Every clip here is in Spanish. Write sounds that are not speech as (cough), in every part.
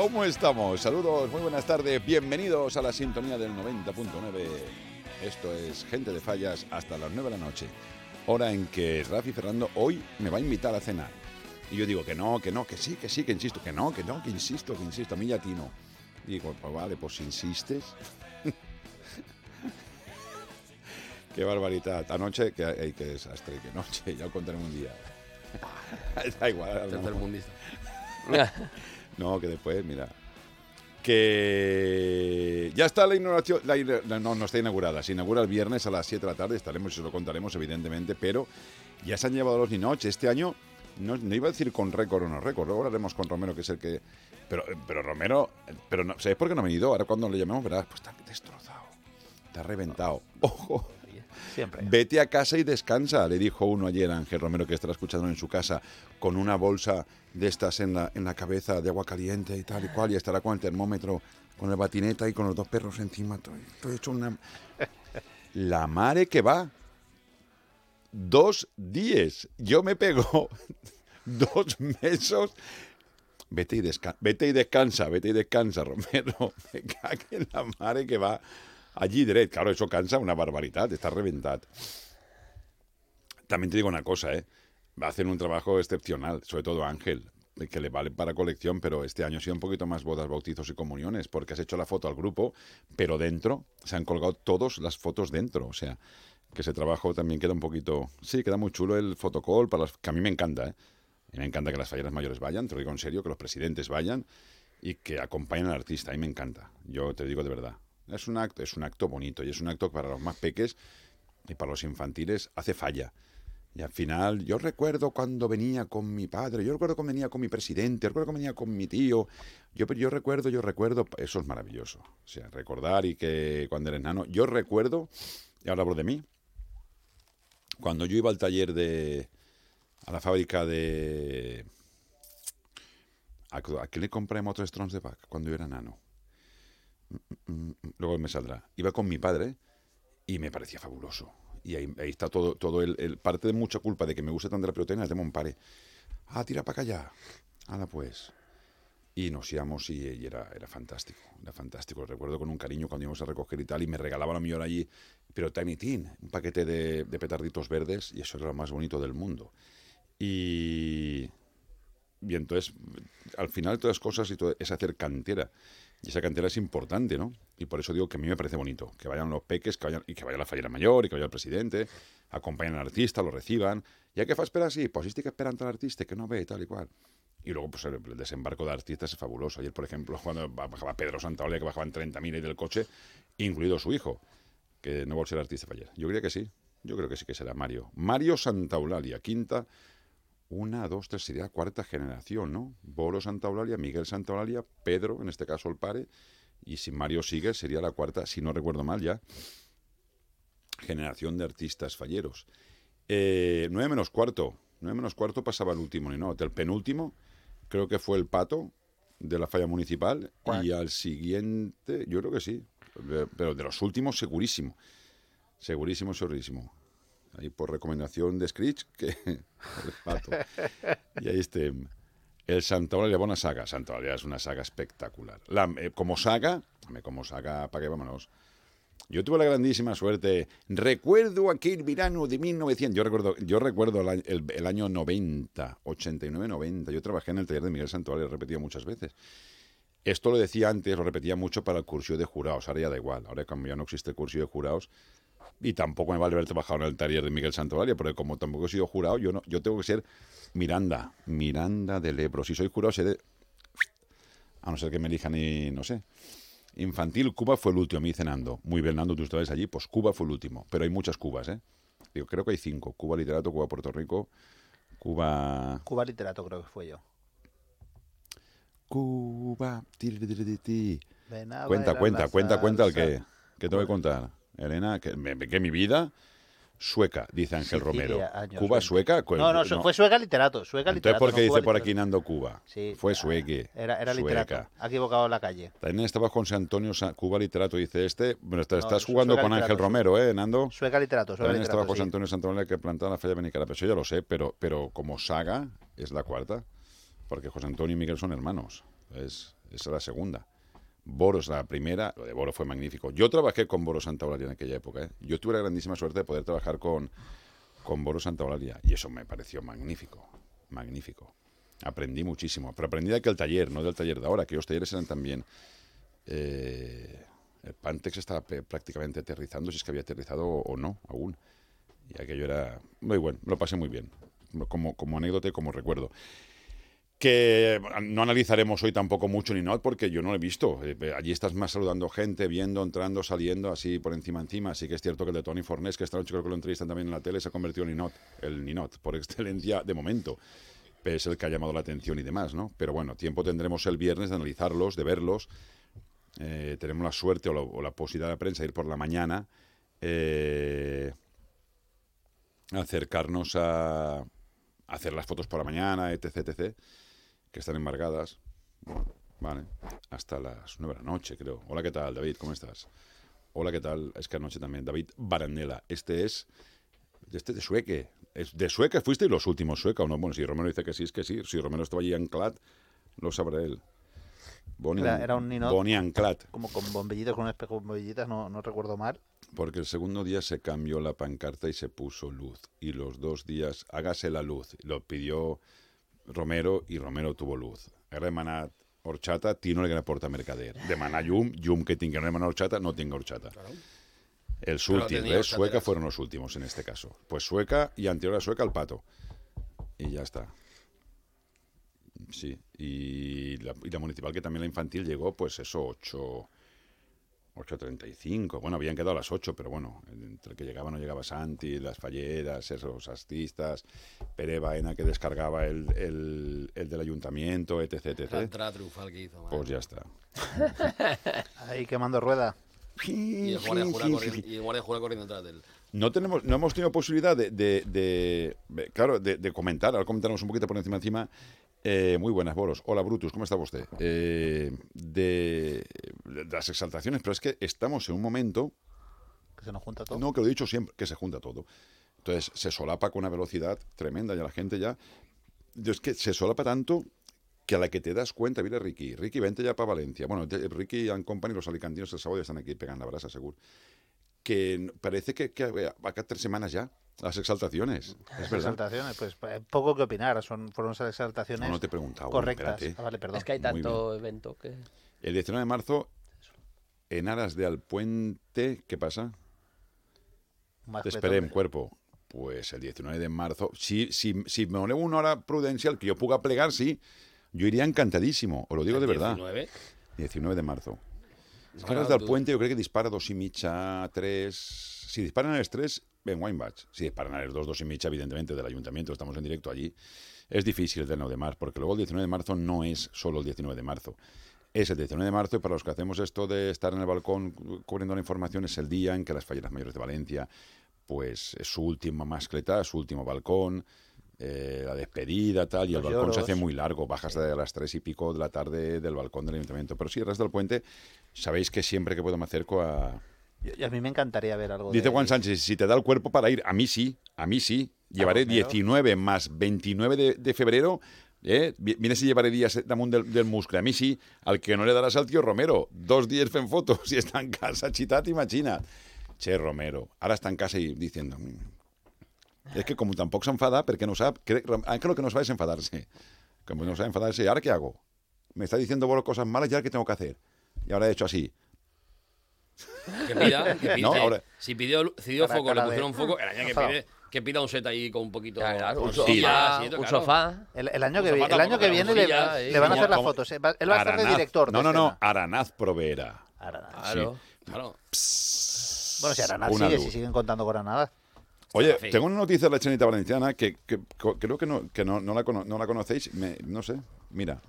¿Cómo estamos? Saludos, muy buenas tardes, bienvenidos a la sintonía del 90.9. Esto es Gente de Fallas hasta las 9 de la noche, hora en que Rafi Fernando hoy me va a invitar a cenar. Y yo digo que no, que no, que sí, que sí, que insisto, que no, que no, que insisto, que insisto, a mí ya ti no. Digo, pues vale, pues si insistes. (laughs) Qué barbaridad. Anoche, que, ay, qué desastre, qué noche, ya lo contaremos un día. (laughs) da igual. Tercermundista. (laughs) No, que después, mira. Que ya está la inauguración. la la- no, no está inaugurada. Se inaugura el viernes a las 7 de la tarde. Estaremos y os lo contaremos, evidentemente. Pero ya se han llevado los Ninoch. Este año, no, no iba a decir con récord o no récord. Luego hablaremos con Romero, que es el que. Pero, pero Romero. Pero no, ¿Sabes por qué no ha venido? Ahora cuando le llamemos, verás, pues está destrozado. Está reventado. Ojo. Siempre. Vete a casa y descansa, le dijo uno ayer a Ángel Romero que estará escuchando en su casa con una bolsa de estas en la, en la cabeza de agua caliente y tal y cual y estará con el termómetro, con el batineta y con los dos perros encima. Estoy, estoy hecho una... (laughs) La mare que va. Dos días. Yo me pego (laughs) dos meses. Vete y, desca- vete y descansa, vete y descansa, Romero. (laughs) Me cague la mare que va allí direct. Claro, eso cansa una barbaridad, está reventado. También te digo una cosa, ¿eh? Hacer un trabajo excepcional, sobre todo Ángel, que le vale para colección, pero este año ha sido un poquito más bodas, bautizos y comuniones, porque has hecho la foto al grupo, pero dentro se han colgado todas las fotos dentro, o sea, que ese trabajo también queda un poquito... Sí, queda muy chulo el fotocall, para las, que a mí me encanta, ¿eh? Me encanta que las falleras mayores vayan, te lo digo en serio, que los presidentes vayan y que acompañen al artista, a mí me encanta, yo te digo de verdad. Es un acto, es un acto bonito y es un acto que para los más peques y para los infantiles hace falla. Y al final, yo recuerdo cuando venía con mi padre, yo recuerdo cuando venía con mi presidente, yo recuerdo cuando venía con mi tío. Yo, yo recuerdo, yo recuerdo, eso es maravilloso. O sea, recordar y que cuando eres nano, yo recuerdo, y ahora hablo de mí, cuando yo iba al taller de, a la fábrica de... ¿A, quién le compré Motostrons de Back cuando yo era nano? Mm, mm, mm, Luego me saldrá. Iba con mi padre y me parecía fabuloso. Y ahí, está todo, todo el, parte de mucha culpa de que me guste tanto la pelotena es de Monpare. Ah, tira para ya. Hala pues. Y nos íbamos y, y era, era fantástico, era fantástico. Recuerdo con un cariño cuando íbamos a recoger y tal, y me regalaban a hora allí, pero Tiny Tin, un paquete de, de petarditos verdes, y eso era lo más bonito del mundo. Y, y entonces, al final, todas las cosas y todo, es hacer cantera. Y esa cantera es importante, ¿no? Y por eso digo que a mí me parece bonito. Que vayan los peques, que vayan, y que vaya la fallera mayor, y que vaya el presidente, acompañen al artista, lo reciban. ¿Y a qué fa esperar así? Pues sí que esperan al artista, que no ve, tal y cual. Y luego, pues el, desembarco de artistas es fabuloso. Ayer, por ejemplo, (laughs) cuando bajaba Pedro Santaola, que bajaban 30.000 ahí del coche, incluido su hijo, que no va a ser artista fallera. Yo creo que sí. Yo creo que sí que será Mario. Mario Santaolalia, quinta una, dos, tres, sería cuarta generación, ¿no? Boro Santaolalia, Miguel Santaolalia, Pedro, en este caso el pare, y si Mario sigue, sería la cuarta, si no recuerdo mal ya, generación de artistas falleros. Eh, nueve menos cuarto, nueve menos cuarto pasaba el último, no, del penúltimo, creo que fue el Pato, de la falla municipal, y al siguiente, yo creo que sí, pero de los últimos segurísimo, segurísimo, segurísimo. Ahí por recomendación de Screech, que (laughs) pato. Y ahí este. El Santa Eulalia, buena saga. Santa es una saga espectacular. La- eh, como saga, como saga, ¿para qué vámonos? Yo tuve la grandísima suerte. Recuerdo aquel verano de 1900. Yo recuerdo, yo recuerdo el, el- el año 90, 89, 90. Yo trabajé en el taller de Miguel Santoral, lo he repetido muchas veces. Esto lo decía antes, lo repetía mucho para el curso de jurados. Ahora ya da igual. Ahora, como ya no existe el curso de jurados, y tampoco me vale haber trabajado en el taller de Miguel Santolaria, porque como tampoco he sido jurado, yo no, yo tengo que ser Miranda, Miranda del Ebro. Si soy jurado, seré. A no ser que me elijan y no sé. Infantil, Cuba fue el último, a mí cenando. Muy bien, Nando, tú estabas allí, pues Cuba fue el último. Pero hay muchas Cubas, ¿eh? Digo, creo que hay cinco. Cuba Literato, Cuba Puerto Rico, Cuba. Cuba Literato creo que fue yo. Cuba. Cuenta, cuenta, cuenta, cuenta el que. ¿Qué te voy a contar? Elena, que, me- que mi vida sueca, dice Ángel Romero. ¿Cuba 20. sueca? No, no, fue sueca literato. Sueca Entonces, literato. ¿por qué no Cuba dice por aquí. Nando Cuba? Sí, Fue ah, sueque. Era, era sueca. literato. Ha equivocado la calle. También estabas con San Antonio, Cuba Literato, dice este. Bueno, te- No, estás jugando con Ángel Romero, ¿eh, Nando? Sueca literato. Sueca También estaba literato. José sí. Antonio Santaolalla que plantaba la falla de Nicaragua. Eso ya lo sé, pero, pero como saga es la cuarta. Porque José Antonio y Miguel son hermanos. es, es la segunda. Boros la primera, lo de Boro fue magnífico. Yo trabajé con Boro Santa Eulalia en aquella época. ¿eh? Yo tuve la grandísima suerte de poder trabajar con, con Boro Santa Eulalia y eso me pareció magnífico, magnífico. Aprendí muchísimo, pero aprendí de aquel taller, no del taller de ahora, que los talleres eran también... eh, el Pantex estaba prácticamente aterrizando, si es que había aterrizado o, o no aún. Y aquello era muy bueno, lo pasé muy bien, como, como anécdota y como recuerdo. Que no analizaremos hoy tampoco mucho ni not porque yo no lo he visto. Eh, Allí estás más saludando gente, viendo, entrando, saliendo, así por encima encima. Así que es cierto que el de Tony Fornés, que esta noche creo que lo entrevistan también en la tele, se ha convertido en Ninot, el Ninot, por (laughs) excelencia de momento. Es el que ha llamado la atención y demás, ¿no? Pero bueno, tiempo tendremos el viernes de analizarlos, de verlos. Eh, tenemos la suerte o, la- posibilidad de la prensa de ir por la mañana. eh, acercarnos a hacer las fotos por la mañana, etc, etc, que están embargadas. Vale, hasta las nueve de la noche, creo. Hola, ¿qué tal, David? ¿Cómo estás? Hola, ¿qué tal? Es que anoche también, David Barandela. Este es, este de Sueque. Es de Sueca fuiste los últimos Sueca, ¿o no? Bueno, si Romero dice que sí, es que sí. Si Romero estaba allí anclat, lo sabrá él. Bonnie, Era- era un ninot. Bonnie anclat. Como con bombillitas, con un espejo con bombillitas, no, no recuerdo mal. Porque el segundo día se cambió la pancarta y se puso luz. Y los dos días, hágase la luz. Lo pidió Romero y Romero tuvo luz. Era demanat horchata, Tino le porta mercader. Demanar llum, llum que tinga no demana horchata, no tenga horchata. Últims, tenia ¿ves? Sueca fueron los últimos en este caso. Pues Sueca y anterior a Sueca el pato. Y ya está. Sí, y la, y la municipal que también la infantil llegó, pues eso, 8, 8.35. Bueno, habían quedado a las 8, pero bueno, entre que llegaba no llegaba Santi, las falleras, esos artistas, Pere Baena que descargaba el, el, el del ayuntamiento, etc, La etc. entrada triunfal que hizo. Pues ya está. (laughs) Ahí quemando rueda. Y el guardia jura corriendo, y el guardia jura corriendo detrás de él. No, tenemos, no hemos tenido posibilidad de, de- de- de- claro, de, de comentar, ahora comentaremos un poquito por encima encima. Eh, muy buenas, Boros. Hola, Brutus, ¿cómo está usted? Eh, de, de las exaltaciones, pero es que estamos en un momento, Que se nos junta todo. no, que lo he dicho siempre, que se junta todo. Entonces, se solapa con una velocidad tremenda, ya la gente ya... Es que se solapa tanto que a la que te das cuenta, mira Ricky, Ricky, vente ya para Valencia. Bueno, Ricky and Company, los alicantinos el sábado ya están aquí pegando la brasa, seguro. Que parece que, que va a tres semanas ya, las exaltaciones. Es Las verdad. exaltaciones, pues eh, poco que opinar. Son, fueron esas exaltaciones No, no te he preguntado. correctas. Ah, vale, perdón. Es que hay tanto evento que. El 19 de marzo, en Aras de Alpuente, ¿qué pasa? Más Te esperé en cuerpo. Pues el 19 de marzo, si, si, si me doné una hora prudencial que yo pueda plegar, sí, yo iría encantadísimo, os lo digo de verdad. 19. 19 de marzo. Aras del Puente, yo creo que dispara dos y micha, tres... Si disparan a las tres, ven Weinbach. Si disparan a las dos, dos y micha, evidentemente, del ayuntamiento, estamos en directo allí. Es difícil el del 9 de marzo, porque luego el 19 de marzo no es solo el 19 de marzo. Es el 19 de marzo y para los que hacemos esto de estar en el balcón cu- cubriendo la información es el día en que las falleras mayores de Valencia, pues es su última mascleta, su último balcón, eh, la despedida, tal, y el balcón se hace muy largo, bajas de las tres y pico de la tarde del balcón del ayuntamiento. Pero sí, el resto del puente, sabéis que siempre que puedo me acerco a... Y- y a mí me encantaría ver algo Dice de... Juan Sánchez, si te da el cuerpo para ir, a mí sí, a mí sí. Llevaré Romero. 19 más 29 de, de febrero, eh? Mira si llevaré días damunt del, del muscle. A mí sí, al que no le darás al tío Romero. Dos días fent fotos (laughs) y está en casa, chitat, imagina. Che, Romero, ahora está en casa y diciendo... Es que como tampoco se enfada, porque no sabe, cree, que lo que no sabe es enfadarse. Como no sabe enfadarse, ¿ahora qué hago? Me está diciendo bueno, cosas malas, ¿y ahora qué tengo que hacer? Y ahora he hecho así. Que pida, que (laughs) pida. No, ahora- Si pidió, si dio foco, le cara de- pusieron foco, el año que pide, que pida un set ahí con un poquito. Claro, un sofá, sillas un claro. sofá. El, el año que, el año que viene le, le van a hacer las fotos. eh. Va- Él va a estar de director. No, no, no. Aranaz proveerá. Aranaz. Claro. Claro. Bueno, si Aranaz sigue, luz. si siguen contando con Aranaz. Oye, Rafi. tengo una noticia de la chanita valenciana que, creo que, no, que no, no la, cono- no la conocéis. Me- no sé, mira.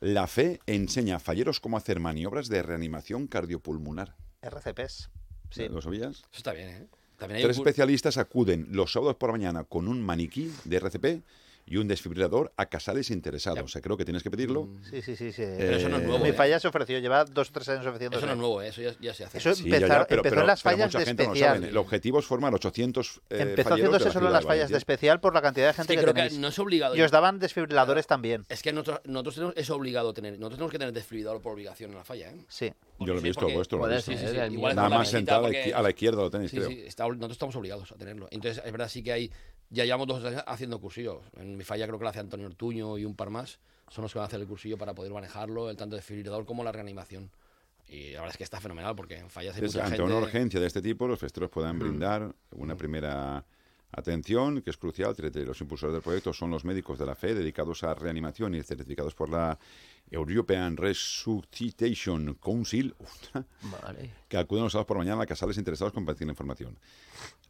La fe enseña a falleros cómo hacer maniobras de reanimación cardiopulmonar. RCPs. Sí. ¿Lo sabías? Eso está bien, ¿eh? También hay Tres un especialistas acuden los sábados por la mañana con un maniquí de RCP y un desfibrilador a casales interesados. O sea, creo que tienes que pedirlo. Sí, sí, sí. sí. Pero eso no es Eh, nuevo, Mi ¿eh? falla se ofreció, lleva dos o tres años ofreciendo. Eso no es nuevo, ¿eh? eso ya, ya se hace. Eso Sí, ya, empezar- ya, pero, empezó pero- en las pero fallas mucha de no especial. sabe. El objetivo es formar 800 eh, Empezó haciéndose solo en las fallas de especial por la cantidad de gente que que creo que no es obligado. Y os daban desfibriladores también. Es que nosotros, nosotros tenemos, es obligado tener. Nosotros tenemos que tener desfibrilador por obligación en la falla, ¿eh? Sí. Yo lo he visto, vuestro. lo he visto. Nada más sentado a la, izquierda lo tenéis, Sí, creo. nosotros estamos obligados a tenerlo. Entonces, es verdad, sí que hay. Ya llevamos dos años haciendo cursillos. En mi falla creo que lo hace Antonio Ortuño y un par más. Son los que van a hacer el cursillo para poder manejarlo, el tanto desfibrilador como la reanimación. Y la verdad es que está fenomenal porque en fallas hay Entonces, mucha ante gente. una urgencia de este tipo, los festeros puedan brindar una primera atención, que es crucial. Los impulsores del proyecto son los médicos de la fe dedicados a reanimación y certificados por la European Resuscitation Council, Vale. que acuden los sábados por mañana a casales interesados en compartir la información.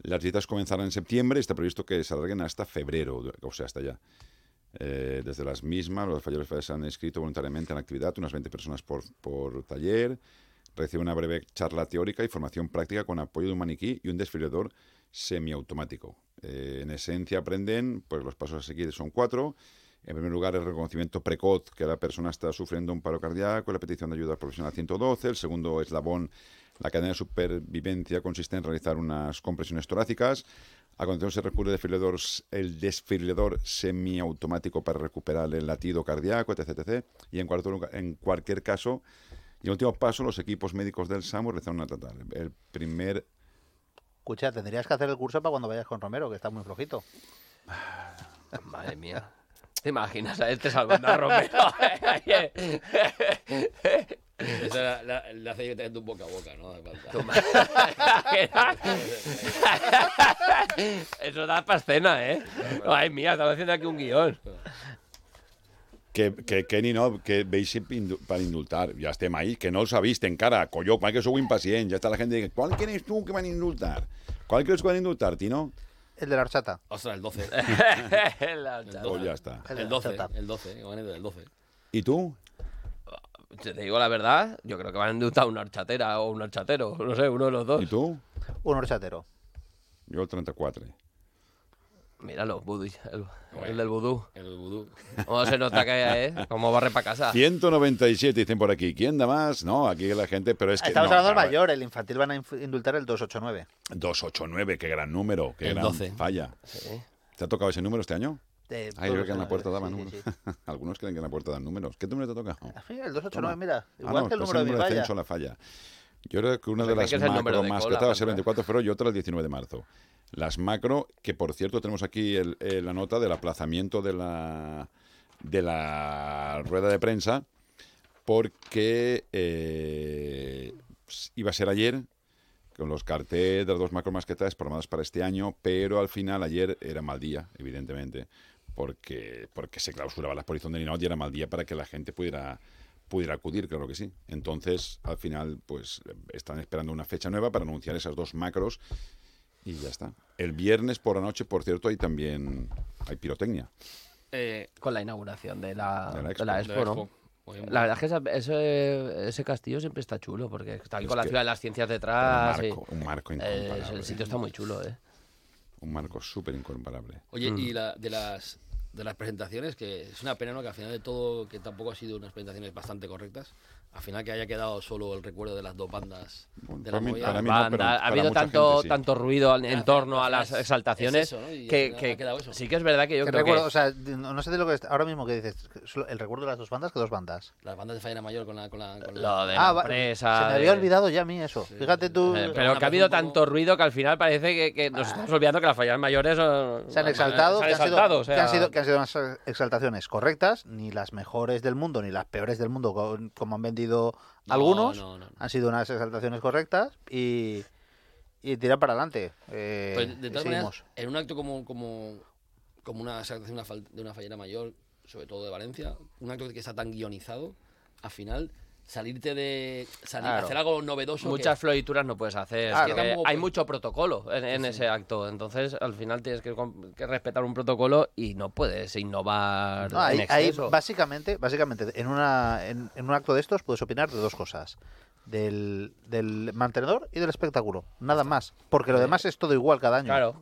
Las visitas comenzarán en septiembre y está previsto que se alarguen hasta febrero, o sea, hasta ya. Eh, desde las mismas, los falleros se han inscrito voluntariamente en la actividad, unas 20 personas por, por taller. Recibe una breve charla teórica y formación práctica con apoyo de un maniquí y un desfibrilador semiautomático. Eh, en esencia aprenden, pues los pasos a seguir son cuatro. En primer lugar, el reconocimiento precoz que la persona está sufriendo un paro cardíaco la petición de ayuda profesional 112. El segundo eslabón, la cadena de supervivencia, consiste en realizar unas compresiones torácicas. A continuación se recurre al desfibrilador, el desfibrilador semiautomático para recuperar el latido cardíaco, etc. etc. Y en, cuarto lugar- en cualquier caso, y el último paso, los equipos médicos del SAMU realizan una tratada. El primer Escucha, tendrías que hacer el curso para cuando vayas con Romero, que está muy flojito. Madre mía. ¿Te imaginas a este salvando a Romero? (laughs) Esa la, la, la hace un boca a boca, ¿no? Eso da para escena, ¿eh? Ay, mía, estamos haciendo aquí un guion. Que, que Kenny no, que veis para indultar. Ya estem ahí, que no el sabéis, encara. Colló, mal que sou impacient. Ja està la gent dient, ¿cuál quieres tú que van a indultar? ¿Cuál crees que van a indultar, Tino? El de la horchata. Ostras, el 12. (laughs) La chata. Pues ya está. El de El la 12, horchata. el 12, van a ir del 12. ¿Y tú? Te digo la verdad, yo creo que van a inductar una horchatera o un horchatero. No sé, uno de los dos. ¿Y tú? Un horchatero. Jo el 34. Míralo, vudú, el, el del vudú. El vudú. ¿Cómo se nota que, eh? Cómo barre para casa. 197 dicen por aquí. ¿Quién da más? No, aquí la gente, pero es que... Estamos no, hablando del mayor, el infantil van a indultar el 289. 289, qué gran número, qué El gran 12. falla. Sí. ¿Te ha tocado ese número este año? De Ay, yo creo que en la puerta daban sí, números. sí. (laughs) Algunos creen que en la puerta dan números. ¿Qué número te toca? Ah, el 289, Toma. mira. Ah, Igual no, que el pues número de mi número de falla. censo la falla. Yo creo que una Se de las macro más cola, petadas es el pero- 24 de febrero y otra el 19 de marzo. Las macro, que por cierto tenemos aquí el- eh, la nota del aplazamiento de la, de la rueda de prensa porque eh, iba a ser ayer con los carteles de las dos macro masquetas programadas para este año, pero al final ayer era mal día, evidentemente, porque, porque se clausuraba la exposición de Ninot y era mal día para que la gente pudiera pudiera acudir, claro que sí. Entonces, al final, pues están esperando una fecha nueva para anunciar esas dos macros y ya está. El viernes por la noche, por cierto, hay también hay pirotecnia. Eh, Con la inauguración de la, De la de Expo. la la Expo, ¿no? Expo. Muy bien. La verdad es que esa- ese, ese castillo siempre está chulo, porque está ahí Es con la ciudad de las ciencias un detrás. y- marco, un marco eh, incomparable. el sitio está muy chulo, ¿eh? Un marco súper incomparable. Oye, Mm. y la, de las de las presentaciones, que es una pena, ¿no? Que al final de todo, que tampoco ha sido unas presentaciones bastante correctas, al final que haya quedado solo el recuerdo de las dos bandas Bueno, de la mí- movida. para mí no, Banda, pero ha habido tanto, gente sí. tanto ruido al- en torno a las es- exaltaciones es eso, ¿no? Y al que, final que ha quedado eso. sí que es verdad que yo creo recuerdo, que o sea, no no sé de lo que es- ahora mismo que dices, el recuerdo de las dos bandas que dos bandas. Las bandas de Fallera Mayor con la... Con la, con lo la- de Ah, la va- empresa. Se me de- había olvidado ya a mí eso. Fíjate tú. eh, Pero que ha habido poco- tanto ruido que al final parece que, que nos estamos olvidando que las fallas mayores son- se han exaltado, se han que, han sido, exaltado, o que han sea, sido, que han sido unas exaltaciones correctas, ni las mejores del mundo, ni las peores del mundo, co- como han vendido No, algunos. no, no. Han sido unas exaltaciones correctas y, y tirar para adelante. Eh, Pues, de y todas seguimos. maneras, en un acto como, como, como una exaltación de una fallera mayor, sobre todo de Valencia, un acto que está tan guionizado, al final, salirte de. Salir, Claro. hacer algo novedoso. Muchas que, florituras no puedes hacer. Claro. es que Tampoco hay puedes- mucho protocolo en, en ese acto. Entonces, al final tienes que, respetar un protocolo y no puedes innovar No, ahí, en básicamente, básicamente en, una, en, en un acto de estos puedes opinar de dos cosas. Del, del mantenedor y del espectáculo. Nada más. Porque lo demás es todo igual cada año. Claro.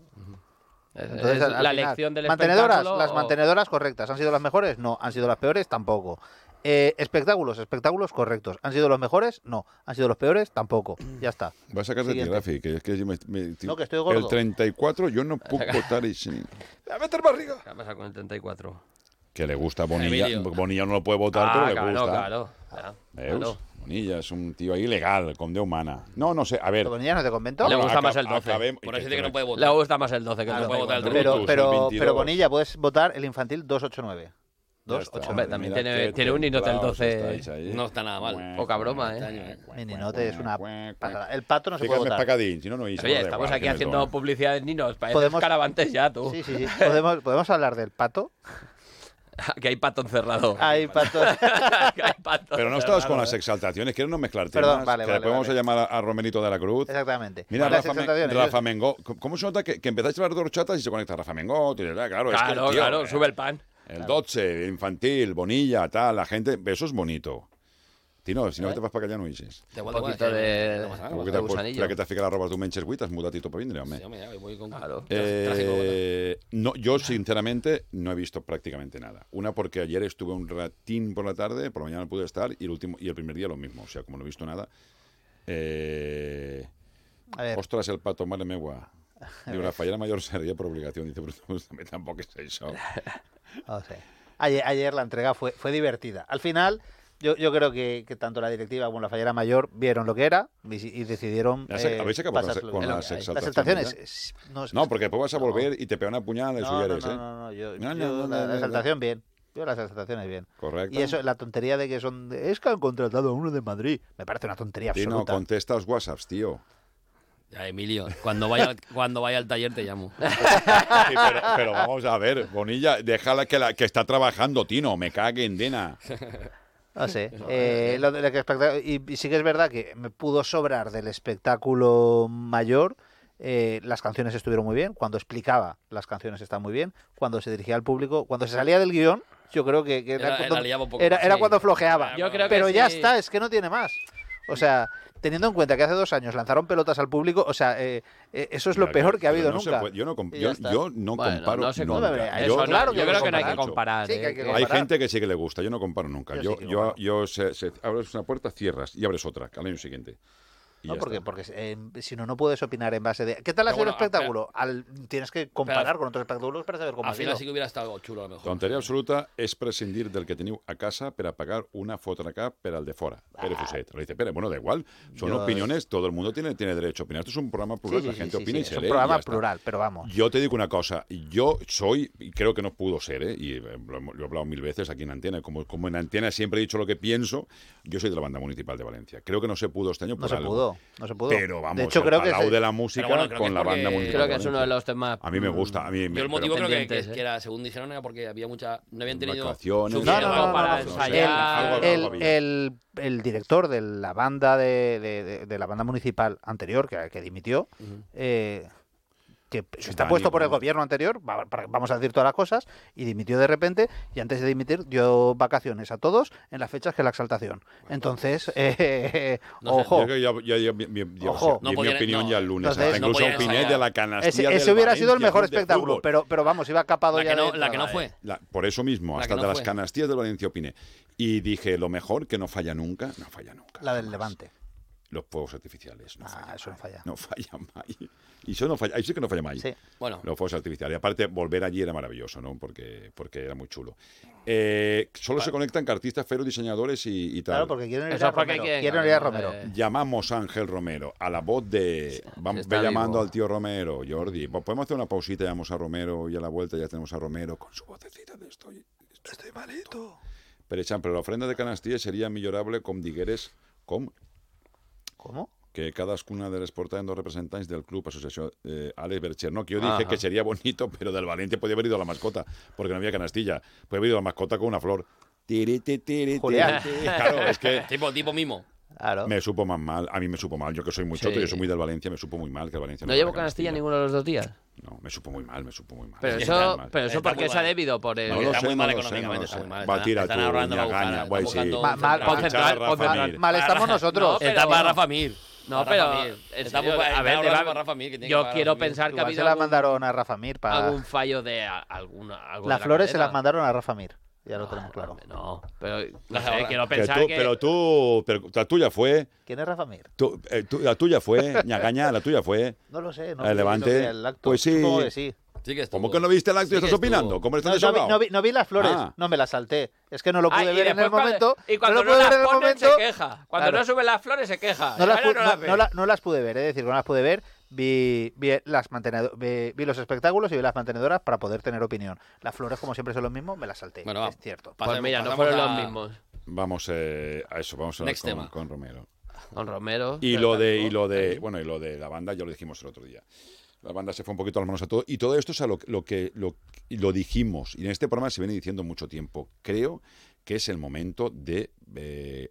Entonces, la final, lección del mantenedoras, espectáculo las o- mantenedoras correctas, ¿han sido las mejores? No. ¿Han sido las peores? Tampoco. Eh, espectáculos, espectáculos correctos. ¿Han sido los mejores? No. ¿Han sido los peores? Tampoco. Ya está. Va a sacar de ti. Rafi, que es que yo me, me- No, que estoy gordo. El 34 yo no puedo votar y sí. A meter barriga. ¿Qué ha pasado con el 34? Que le gusta Bonilla. Emilio. Bonilla no lo puede votar, pero Ah, le claro, gusta. claro. claro. Bonilla es un tío ahí legal, con de humana. No, no sé, a ver. ¿Pero Bonilla no te convento? Le gusta más el 12. acabem- Por eso dice que no puede Le votar. gusta más el 12 que Claro, puede votar el 34. Pero, pero, pero 22. Bonilla, puedes votar el infantil 289. Ya está. 289. Hombre, también Mira tiene- tiene un Ninote el templados 12. estáis ahí. No está nada mal. Poca broma, ¿eh? Este año, ¿eh? Mi Ninote es una pasada. El pato no se puede votar. pacadín, si no, no hice. Oye, estamos igual, aquí haciendo publicidad de ninos. Podemos- caravantes ya, tú. Sí, sí, sí. ¿Podemos, podemos hablar del pato. (laughs) que hay pato encerrado. Hay pato. (laughs) Que hay pato Pero no estabas con las ¿eh? exaltaciones, quiero no mezclar Perdón, vale, que vale, a vale. llamar a, a Romerito de la Cruz. Exactamente. Mira, Rafa, Rafa Mengó. ¿Cómo- ¿Cómo se nota que, que empezáis a hablar de horchatas y se conecta Rafa Mengó? Tío, Claro, es que, Claro, tío, claro, eh, sube el pan. El Dotse, el infantil, Bonilla, tal, la gente. Eso es bonito. Tino, si no que te vas para allá no dices. Te Un a poquito de- de gusanillo. la que te fica la roba tu menches buitas, mudatito para vindre, nada. home. Sí, home, ya, voy con Claro. Eh, no, yo sinceramente no he visto prácticamente nada. Una porque ayer estuve un ratín por la tarde, por la mañana no pude estar y el último y el primer día lo mismo. O sea, como no he visto nada. Eh, A ver, ostras, el pato, madre megua. (laughs) Digo, la fallera mayor sería por obligación. Dice, pero tampoco es eso. (laughs) no sé. Ayer, ayer la entrega fue, fue divertida. Al final, yo, yo creo que, que tanto la directiva como la fallera mayor vieron lo que era y, y decidieron. Eh, ¿Habéis acabado con las- con las Las exaltaciones? exaltaciones. es- No, No, porque después vas a No. volver y te pegan una puñalada de no, no, suyeres, no, ¿eh? no, no, yo, No, no, yo no, la, no, la no, exaltación bien. Yo las exaltaciones bien. Correcto. Y eso, la tontería de que son. de- Es que han contratado a uno de Madrid. Me parece una tontería absoluta. contesta los WhatsApps, tío. Ya, Emilio, cuando vaya, al- (laughs) cuando vaya al taller te llamo. Sí, pero, pero vamos a ver, Bonilla, déjala que, la, que está trabajando, Tino, me cague en Dena. No sé. eh, lo que y, y sí que es verdad que me pudo sobrar del espectáculo mayor. eh, las canciones estuvieron muy bien. Cuando explicaba, las canciones estaban muy bien. Cuando se dirigía al público, cuando se salía del guion, yo creo que, que era, Era- cuando, era- cuando flojeaba. Yo creo que Pero ya sí. está, es que no tiene más. O sea, teniendo en cuenta que hace dos años lanzaron pelotas al público, o sea, eh, eh, eso es lo peor que ha habido no nunca. puede- yo, no, yo, yo no Bueno, comparo no se nunca. Yo- claro creo que no hay que compara. comparar. Sí, que hay ¿eh? Hay gente que sí que le gusta, yo no comparo nunca. Yo Yo, sí yo, comparo. yo se- se- abres una puerta, cierras y abres otra al año siguiente. No, porque, está. porque eh, si no, no puedes opinar en base de. ¿Qué tal ha sido el bueno, espectáculo? Al- tienes que comparar pero- con otros espectáculos para saber cómo Al ha final sido. sí que hubiera estado chulo a lo mejor. Tonteria absoluta és prescindir del que teniu a casa per a pagar una foto acá per al de fora. Pere Fuset. Le dice, Pere, bueno, da igual. Son Yo- opiniones, todo el mundo tiene, tiene derecho a opinar. Esto es un programa plural, sí, la sí, gente sí, opina sí, y es se un lee. y programa plural, pero vamos. Yo te digo una cosa, yo soy, y creo que no pudo ser, ¿eh? y eh, lo, lo he hablado mil veces aquí en Antena, como, como en Antena siempre he dicho lo que pienso, yo soy de la banda municipal de Valencia. Creo que no se pudo este año No por se algo. Pudo, no se pudo. Pero vamos, de hecho, el creo que de la música bueno, creo con la banda municipal. Creo que es uno de los temas. A mí me gusta, a mí me, Yo el motivo creo que, que- ¿eh? que era, según dijeron, era porque había mucha, no habían tenido Vacaciones. No, no, no, para no, no. ensayar. El, había. el- el director de la banda de, de- de- de la banda municipal anterior que, que dimitió eh, que está puesto por el gobierno anterior va- para- vamos a decir todas las cosas y dimitió de repente y antes de dimitir dio vacaciones a todos en las fechas que la exaltación entonces eh, No sé, ojo Yo creo que ya, ya, ya, mi- mi- ya- Ojo. di No mi podían- opinión no. ya el lunes. Entonces, hasta no incluso opiné de la canastía ese, del hubiera sido el mejor espectáculo pero pero vamos iba capado La ya que no, de- la que no fue. La- por eso mismo, La hasta de las fue. canastías del Valencia opiné. Y dije, lo mejor que no falla nunca, no falla nunca. la del. Levante Los fuegos artificiales. No Ah, falla eso no falla. No falla mai. Y eso no falla, ahí sí que no falla mai. sí Bueno, Los fuegos artificiales. Y aparte, volver allí era maravilloso, ¿no? Porque, porque era muy chulo. Eh, solo se conectan artistas, feros, diseñadores y, y tal. claro porque quieren ir Eso a Romero quieren quieren ir a Romero eh. Llamamos a Ángel Romero, a la voz de... Vamos, ve llamando vivo. al tío Romero, Jordi. Po- Podemos hacer una pausita, llamamos a Romero y a la vuelta ya tenemos a Romero con su vocecita de estoy, estoy malito. Pero, Echan, pero la ofrenda de Canastíes sería millorable com digueres com cómo que cadascuna de les portaven dos representants del club Asociació eh, Alex Bercher. No, que yo dije Ajá. que sería bonito, pero del Valiente podía haber ido la mascota, porque no había canastilla. Podía haber ido la mascota con una flor. Tiri, tiri, tiri. Claro, es que (laughs) tipo, tipo mimo. Claro me supo más mal. A mí me supo mal. Yo que soy muy Sí. choto, yo soy muy del Valencia, me supo muy mal que el Valencia ¿No lleva llevo canastilla ninguno de los dos días? No. Me supo muy mal, me supo muy mal. Pero eso, mal. pero eso Está porque se ha debido por el... No lo Está sé, muy no mal sé, no económicamente, está muy mal. Va, Están- tira están tú, buscar, guay, están sí. mal- central. Concentrar Concentrar- Rafa concentrar- Mir. Mal estamos nosotros. No, pero- Está para Rafa Mir. No, pero, Está a ver, Rafa Mir, que tiene que yo quiero pensar que ha habido se las algún, mandaron a Rafa Mir para... algún fallo de a- alguna... Las la flores se las mandaron a Rafa Mir. Ya lo No, tenemos claro. No, pero no sé, quiero Pero pensar tú, que... pero tú, pero la tuya fue, ¿Quién es Rafa Mir? tú- eh, tú- la tuya fue, Ñagaña, la tuya fue. No lo sé. No Levante, el acto. pues sí. Supongo que sí. Sí que estuvo. ¿Cómo que no viste el acto y Sí estás opinando? ¿Cómo estás No, no vi, no vi- no vi las flores, Ah. no me las salté. Es que no lo pude Ah, y ver en el cuando- momento. Y cuando no no, lo pude ver en las el ponen, momento. se queja. Cuando Claro. no suben las flores, se queja. No las, la- no pude ver, es decir, no las pude ver. Vi, vi, las mantenedo- vi, vi los espectáculos y vi las mantenedoras para poder tener opinión. Las flores, como siempre son lo mismo, me las salté. Bueno, es cierto. Pues mira, no fueron a- los mismos. Vamos eh, a eso, vamos a hablar con, tema. con Romero. Con Romero. Y lo de, y lo de, bueno, y lo de la banda ya lo dijimos el otro día. La banda se fue un poquito a las manos a todo. Y todo esto es a lo, lo que lo dijimos. Y en este programa se viene diciendo mucho tiempo. Creo que es el momento de. eh,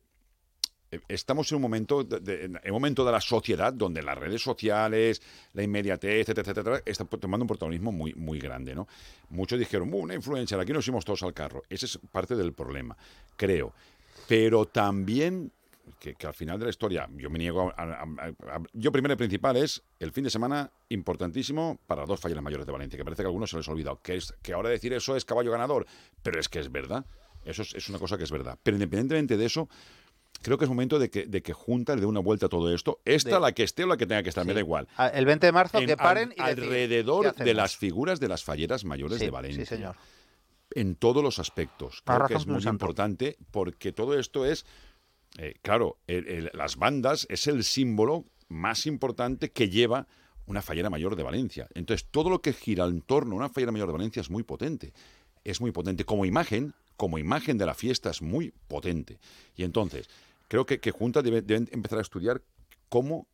estamos en un momento de, en un momento de la sociedad donde las redes sociales, la inmediatez, etcétera, etcétera, está tomando un protagonismo muy, muy grande, ¿no? Muchos dijeron, "Uh, una influencer, aquí nos fuimos todos al carro. Ese es parte del problema, creo. Pero también que, al final de la historia, yo me niego a, Yo primero y principal es el fin de semana importantísimo para dos falleras mayores de Valencia, que parece que a algunos se les ha olvidado. Que, es, que ahora decir eso es caballo ganador, pero es que es verdad. Eso es, es una cosa que es verdad. Pero independientemente de eso, creo que es momento de que, de que Junta le dé una vuelta a todo esto. Esta, De- la que esté o la que tenga que estar, me da igual. Ah, El 20 de marzo, En- que paren al- y decir, ¿qué alrededor de las figuras de las falleras mayores Sí, de Valencia Sí, señor. en todos los aspectos. Creo que es muy santo. importante porque todo esto es, eh, claro, el- el- las bandas es el símbolo más importante que lleva una fallera mayor de Valencia. Entonces, todo lo que gira en torno a una fallera mayor de Valencia es muy potente. Es muy potente. Como imagen, como imagen de la fiesta es muy potente. Y entonces, creo que, que Junta debe, deben empezar a estudiar cómo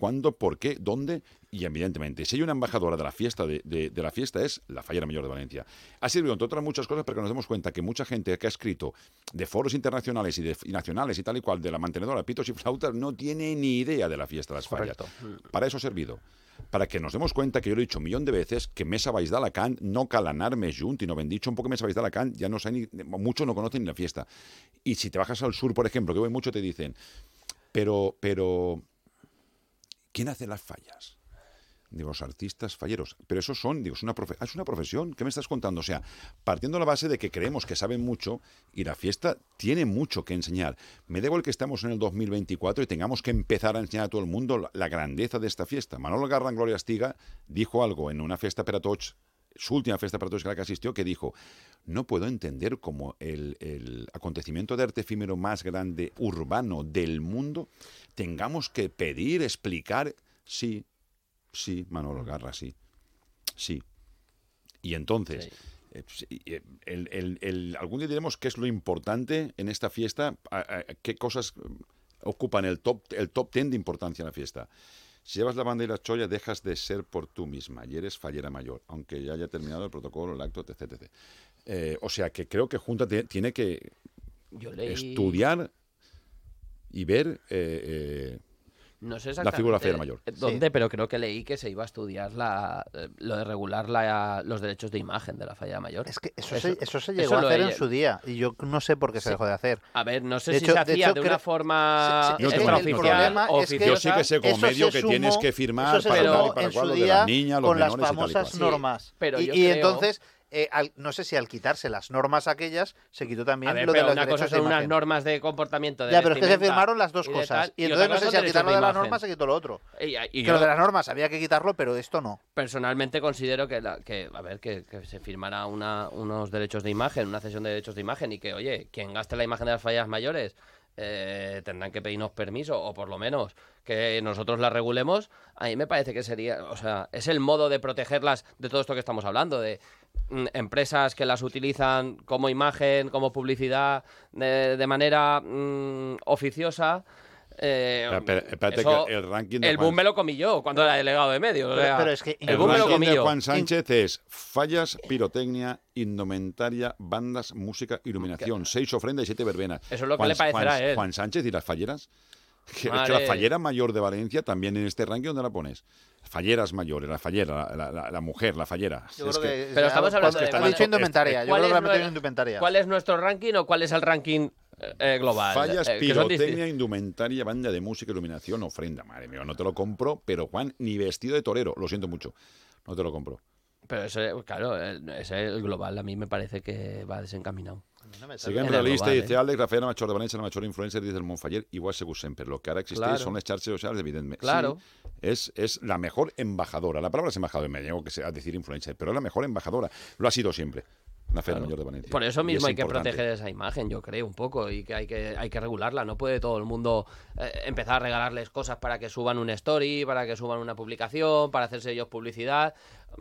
cuándo, por qué, dónde y evidentemente, si hay una embajadora de la fiesta de, de- de la fiesta es la Fallera Mayor de Valencia. Ha servido, entre otras muchas cosas, para que nos demos cuenta que mucha gente que ha escrito de foros internacionales y, de, y nacionales y tal y cual de la mantenedora Pitos y Flautas no tiene ni idea de la fiesta de las fallas. Para eso ha servido. Para que nos demos cuenta que yo lo he dicho un millón de veces, que Mesa Baix d'Alacant no cal anar més junt, y no ven dicho un poco Mesa Baix d'Alacant, ya no saben ni, muchos no conocen ni la fiesta. Y si te bajas al sur, por ejemplo, que voy mucho, te dicen, pero, pero, ¿quién hace las fallas? Digo, los artistas falleros. Pero esos son, digo, es una, profe- es una profesión. ¿Qué me estás contando? O sea, partiendo de la base de que creemos que saben mucho y la fiesta tiene mucho que enseñar. Me da igual que estamos en el 2024 y tengamos que empezar a enseñar a todo el mundo la, grandeza de esta fiesta. Manolo Garran Gloria Estiga dijo algo en una fiesta para tots, su última fiesta para a la que asistió, que dijo, no puedo entender cómo el, el acontecimiento de arte efímero más grande urbano del mundo tengamos que pedir, explicar, sí, Sí, Manolo Garra, sí. Sí. Y entonces, Sí. eh, sí, eh, el- el- el- algún día diremos qué es lo importante en esta fiesta, a- a- qué cosas eh, ocupan el top, el top ten de importancia en la fiesta. Si llevas la banda y la cholla, dejas de ser por tú misma y eres fallera mayor, aunque ya haya terminado el protocolo, el acto, etc. etc. Eh, o sea que creo que Junta tiene que Yo leí... estudiar y ver eh, eh, No sé La exactamente figura fallera mayor. dónde, pero creo que leí que se iba a estudiar la, eh, lo de regular la, los derechos de imagen de la fallera mayor. Es que eso, Eso- se, eso se eso llegó a lo hacer en su día y yo no sé por qué se Sí. dejó de hacer. A ver, no sé De si hecho- se de hacía hecho, de una forma Sí, extraoficial problema o es que- Yo oficiosa. sí que sé como Eso medio se que tienes que firmar eso se para para en su lo de día las niñas, los con las menores y tal y cual. famosas Sí, normas. pero y yo y creo- entonces, eh, al- no sé si al quitarse las normas aquellas, se quitó también ver, lo de los una cosa derechos de unas normas de comportamiento de Ya, pero es que se firmaron las dos y cosas. tal, Y entonces no sé si al quitarlo de de la imagen. norma se quitó lo otro. Y, Que yo lo de las normas había que quitarlo, pero esto no. personalmente considero que, la- que a ver, que, que se firmara una, unos derechos de imagen, una cesión de derechos de imagen y que, oye, quien gaste la imagen de las fallas mayores eh, tendrán que pedirnos permiso o por lo menos que nosotros las regulemos, a mí me parece que sería, o sea, es el modo de protegerlas de todo esto que estamos hablando, de empresas que las utilizan como imagen, como publicidad, de, de manera mm, oficiosa. eh, eso- que el ranking de el Juan- boom me lo comí yo cuando era delegado de medios. o Pero- sea, pero es que el El boom me lo ranking comí de. Juan Sánchez es fallas, pirotecnia, indumentaria, bandas, música, iluminación, seis ofrendas y siete verbenas. Eso es lo que le parecerá Juan- a él. Juan Sánchez y las falleras. Que, (laughs) es que la fallera mayor de Valencia también en este ranking, ¿dónde la pones? Falleras mayores, la fallera, la, la- la mujer, la fallera. Yo Es creo que- que, Pero estamos hablando cuando- de- ¿cuál- dicho indumentaria. Yo ¿Cuál creo que es la metido en indumentaria. ¿Cuál es nuestro ranking o cuál es el ranking eh, eh, global? Fallas, Eh, pirotecnia, indumentaria, banda de música, iluminación, ofrenda. Madre mía, no te lo compro, pero Juan, ni vestido de torero. Lo siento mucho. No te lo compro. Pero ese, claro, el- ese el global a mí me parece que va desencaminado. No el realista, global, dice eh. Alex, Rafael, la mejor de Valencia, la mejor influencer, dice el Montfaller, igual segur sempre. Lo que ahora existe Claro. son las xarxes sociales, evidentemente. Claro. Sí, es, es la mejor embajadora. La palabra es embajadora, me niego que sea a decir influencer, pero es la mejor embajadora. Lo ha sido siempre. La Claro. Mayor de Valencia. Por eso mismo es hay que importante. proteger esa imagen, yo creo, un poco, y que hay que, hay que regularla. No puede todo el mundo eh, empezar a regalarles cosas para que suban un story, para que suban una publicación, para hacerse ellos publicidad.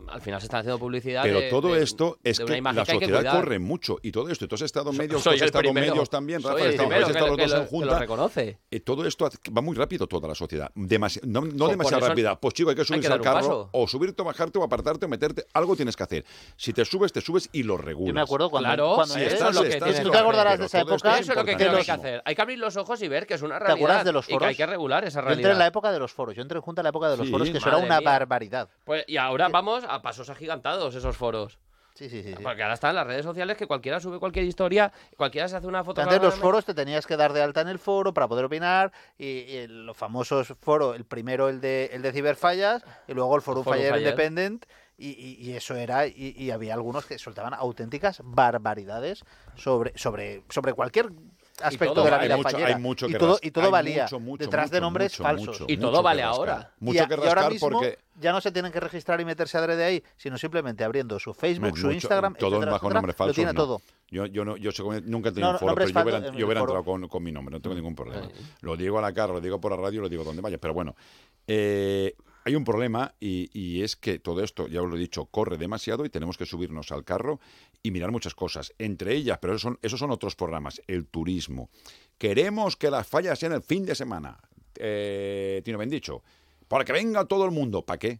Al final se están haciendo publicidad. Pero de- todo de- esto es que la hay que sociedad corre mucho y todo esto. Y tú has estado medios, soy tú has el estado en primero. medios también, Soy Rafa, estado lo- los dos lo, en que lo junta. reconoce. Eh, todo esto va muy rápido toda la sociedad. Demasi- no no eso rápida. Pues chico, hay que subirse dar al carro o subirte o bajarte o apartarte o meterte. Algo tienes que hacer. Si te subes, te subes y lo regulas. Yo me acuerdo cuando, Claro, cuando sí, entré- eso es lo que estás- tienes ¿Tú te acordarás de esa época? es Eso es lo que creo que hay que hacer. Hay que abrir los ojos y ver que es una ¿Te realidad. acuerdas de los Y que hay foros? que regular esa Yo entré en la realidad. época de los foros. Yo entré en junta en la época de los foros, que eso era una barbaridad. Pues, y ahora vamos a pasos agigantados esos foros. Sí, sí, sí. Porque ahora están las redes sociales que cualquiera sube cualquier historia, cualquiera se hace una foto. Antes los foros te tenías que dar de alta en el foro para poder opinar y, y los famosos foros, el primero el de el de ciberfallas y luego el Forum Forum Faller Faller. Independent y, y- y eso era y, y había algunos que soltaban auténticas barbaridades sobre sobre sobre cualquier aspecto todo de la vida Hay mucho- fallera hay mucho y que todo ras- y todo hay valía mucho, mucho, detrás de nombres mucho, falsos mucho, Y todo vale rascar. ahora. Mucho y, que y ahora rascar mismo porque ya no se tienen que registrar y meterse adrede ahí, sino simplemente abriendo su Facebook, su Instagram, todo etcétera, bajo etcétera, nombres falsos. lo tiene no. todo. Yo, yo, no, yo nunca he tenido No, un foro, nombres pero yo hubiera, yo entrado con, con mi nombre, no tengo ningún problema. Lo digo a la cara, lo digo por la radio, lo digo donde vaya. Pero bueno, eh, hay un problema y, y es que todo esto, ya os lo he dicho, corre demasiado y tenemos que subirnos al carro y mirar muchas cosas. Entre ellas, pero esos son, esos son otros programas, el turismo. Queremos que las fallas sean el fin de semana. Eh, Tino bien dicho. Para que venga todo el mundo. ¿Para qué?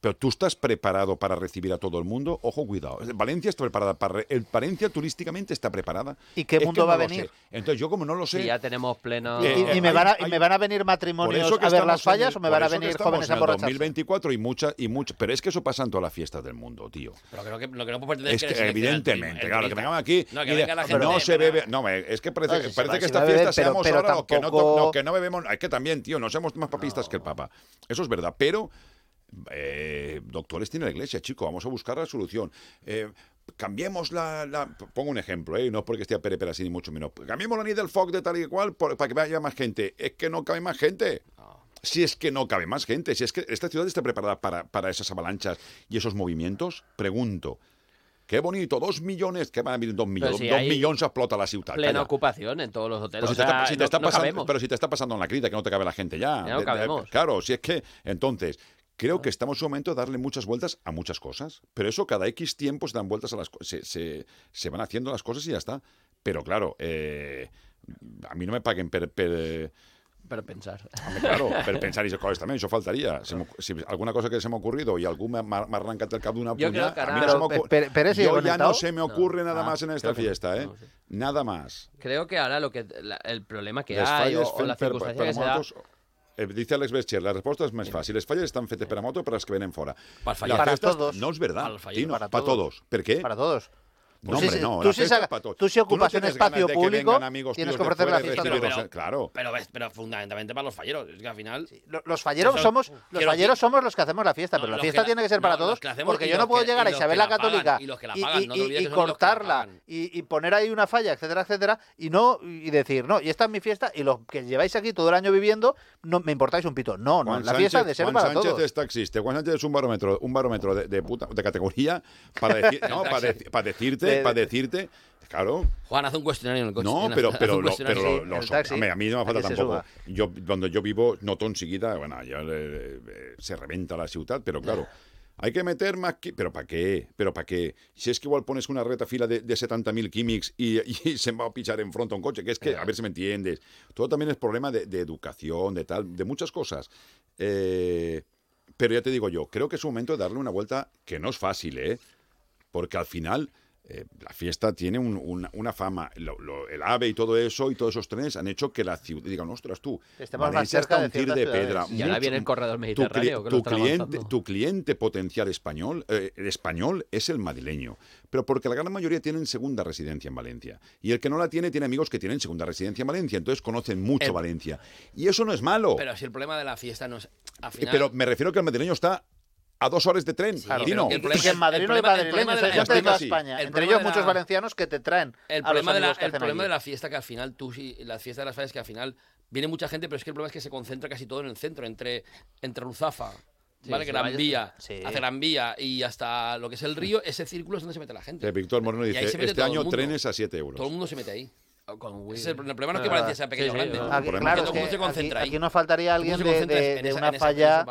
Pero tú estás preparado para recibir a todo el mundo. Ojo, cuidado. Valencia está preparada para. re- el Valencia turísticamente está preparada. ¿Y qué Es que mundo no va a venir? Entonces yo como no lo sé. Sí, ya tenemos pleno. Y, Eh, y- y me hay- van a, y me van a venir matrimonios eso que a ver las en fallas o me van a venir jóvenes a en el emborracharse. 2024 y mucha y mucha, pero es que eso pasa en todas las fiestas del mundo, tío. Pero creo que lo que no puedo pretender Es que el evidentemente, el claro, que vengamos aquí No, que y de- venga la gente no se bebe, no, es que parece, No, si parece va- que esta beber, fiesta pero- seamos pero ahora los que no, que no bebemos, es que también, tío, no somos más papistas que el Papa. Eso es verdad, pero eh, doctores tiene la iglesia, chico, vamos a buscar la solución. Eh, cambiemos la, la- Pongo un ejemplo, ¿eh? no es porque esté a Pere así ni mucho menos. Cambiemos la del FOC de tal y cual por- para que vaya más gente. Es que no cabe más gente. Si es que no cabe más gente, si es que esta ciudad está preparada para, para esas avalanchas y esos movimientos, pregunto. Qué bonito, dos millones, que van a venir dos millones, si dos millones explota la ciudad. Plena calla. ocupación en todos los hoteles. Pero si, o te está, si te no- está no pasando, cabemos. pero si te está pasando en la crita, que no te cabe la gente ya. No claro, si es que, entonces, creo que estamos en un momento de darle muchas vueltas a muchas cosas. Pero eso cada X tiempo se dan vueltas a las cosas. Se, se, se van haciendo las cosas y ya está. Pero claro, eh, a mí no me paguen per, per- Pero pensar. Claro, per (laughs) pensar i coses també, això faltaria. Si, alguna cosa que se m'ha ocurrido y algún me arrancat el cap d'una Yo puña, a mí no se Pero, me ocurre. Yo ya no se me ocurre nada Ah, más en esta que fiesta, ¿eh? No, sí. Nada más. Creo que ahora lo que la- el problema que Les hay o, o la circunstancia que se da motos... dice Alex Bescher, la respuesta es más fácil. Les falles están fetes per a moto para los que vienen fuera. Para fallar. Las Para todos. No es verdad. Para el fallar. Tino, Para todos. todos. ¿Por qué? Para todos. No, Tú hombre, no. tú la sí fiesta saca- es para tú si ocupas un espacio que público, tienes que ofrecer la fiesta todos. eh, Claro. Pero, ves- pero fundamentalmente para los falleros. Es que al final. Lo- Los falleros Eso- somos los falleros decir- somos los que hacemos la fiesta, No, pero la fiesta la- tiene que ser para todos, porque yo no puedo que- llegar a Isabel la Católica y cortarla y, poner ahí una falla, etcétera, etcétera, y no y decir, no, y esta es mi fiesta y los que lleváis aquí todo el año viviendo, no me importáis un pito. No, no, Juan la fiesta Sánchez- de ser Juan para Sánchez todos. es taxista. Juan Sánchez es un barómetro, un barómetro de, de, puta- de categoría para, decir, (laughs) para, deci- para decirte, De- para decirte, claro, Juan, hace un cuestionario en el coche. no, pero, pero, lo, pero taxi, a mí no me falta tampoco. Yo, donde yo vivo, noto enseguida, bueno, ya eh, eh, se reventa la ciudad, pero claro. (laughs) Hay que meter más... ¿Pero para qué? ¿Pero para qué? Si es que igual pones una reta fila de, de 70.000 químics y, y (laughs) se va a pichar en frente a un coche, que es que, a ver si me entiendes, todo también es problema de, de educación, de tal, de muchas cosas. Eh, pero ya te digo yo, creo que es un momento de darle una vuelta que no es fácil, ¿eh? Porque al final eh, la fiesta tiene un- una, una fama. Lo- lo- el AVE y todo eso y todos esos trenes han hecho que la ciudad digan, ostras tú, Estemos más Valencia cerca está un tir de pedra. Y ahora viene el corredor tu, mediterráneo, que tu cliente, avanzando. tu cliente potencial español, eh, el español es el madrileño, pero porque la gran mayoría tienen segunda residencia en Valencia. Y el que no la tiene, tiene amigos que tienen segunda residencia en Valencia, entonces conocen mucho El- Valencia. Y eso no es malo. Pero si el problema de la fiesta no es. Al Eh, final, Pero me refiero que el madrileño está a dos horas de tren. Claro, Dino. el problema- que en Madrid el no hay madrileños, hay gente de toda España. el Entre ellos la- muchos valencianos que te traen El a los problema, de la, amigos que el hacen problema allí. de la fiesta que al final tú sí, la fiesta de las fallas es que al final viene mucha gente, pero es que el problema es que se concentra casi todo en el centro, entre, entre Ruzafa, Sí, ¿vale? Gran Vía, sí. hacia Gran Vía y hasta lo que es el río, ese círculo es donde se mete la gente. Eh, Víctor Moreno dice, este año trenes a 7 euros. Todo el mundo se mete ahí. Con Wii. es el, el problema no es que Ah, Valencia sea pequeño sí, o grande. Aquí, claro, Todo es el mundo que se aquí, concentra ahí. aquí no faltaría alguien de, de- en de esa- una falla.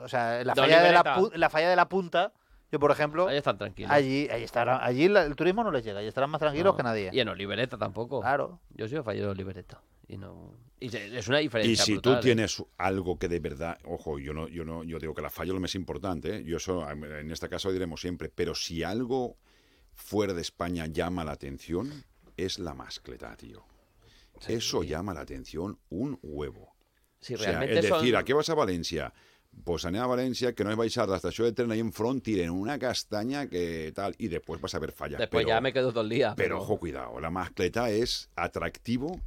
O sea, la falla de la, la falla de la punta, yo por ejemplo, Ahí están tranquilos. allí, allí estará, allí la- el turismo no les llega, y estarán más tranquilos No. que nadie. Y en Olivereta tampoco. Claro. Yo soy fallado de Olivereta. Y no. Y es una Y diferencia. si brutal, tú ¿eh? tienes algo que de verdad, ojo, yo no, yo no, yo digo que la falla es lo más importante, ¿eh? yo eso en este caso diremos siempre, pero si algo fuera de España llama la atención, es la mascleta, tío. Eso llama la atención un huevo. Si O sea, realmente es decir, son- ¿a qué vas a Valencia? Pues anem a València, que no es vais a la estació de tren ahí en front, tiren una castaña que tal, y después vas a ver fallas. Después pero, ya me quedo todo el día. pero ojo, cuidado, la mascleta es atractivo,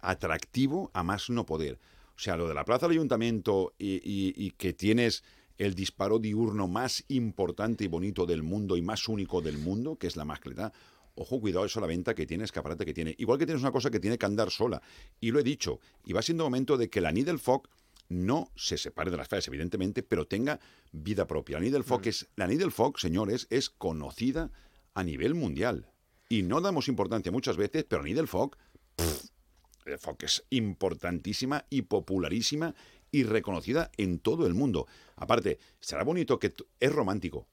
atractivo a más no poder. O sea, lo de la plaza del ayuntamiento y, y- y que tienes el disparo diurno más importante y bonito del mundo y más único del mundo, que es la mascleta. Ojo, cuidado, eso la venta que tiene, escaparate que tiene. Igual que tienes una cosa que tiene que andar sola. Y lo he dicho, y va siendo momento de que la Needle Fog no se separe de las fallas, evidentemente, pero tenga vida propia. La Needle Fog, es, la Needle señores, es conocida a nivel mundial. Y no damos importancia muchas veces, pero Needle Fog, pff, Fog es importantísima y popularísima y reconocida en todo el mundo. Aparte, será bonito que es romántico.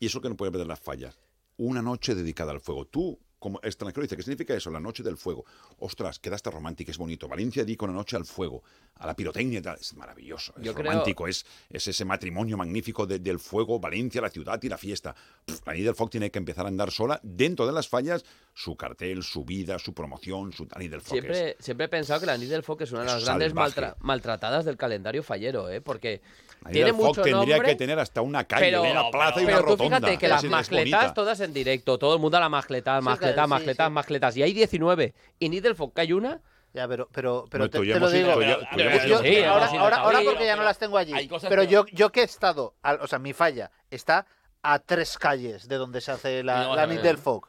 Y eso que no puede perder las fallas. Una noche dedicada al fuego. Tú, como extranjero, dices, ¿qué significa eso? La noche del fuego. Ostras, queda hasta romántico, es bonito. Valencia dedica una noche al fuego, a la pirotecnia y tal. Es maravilloso, es Yo creo- romántico, es, es ese matrimonio magnífico de- del fuego, Valencia, la ciudad y la fiesta. Pff, la Needle Fog tiene que empezar a andar sola dentro de las fallas, su cartel, su vida, su promoción, su la Needle Fog es- Siempre, siempre he pensado que la Needle Fog es una de las grandes maltra- maltratadas del calendario fallero, ¿eh? Porque tiene mucho tendría nombre, que tener hasta una calle, pero, una plaza y pero una tú rotonda. fíjate que las mascletas todas en directo, todo el mundo a la mascleta, Sí, claro, sí, mascletas, sí. mascletas, y hay 19. Y Needle Fog que hay una, Ya, pero, pero, pero No, te, tú ya te lo hemos ido- digo. Yo- sí, ahora, porque ya no pero las tengo allí. hay cosas Pero yo, yo que he estado, al- o sea, mi falla está a tres calles de donde se hace la, no la ver. del Fog.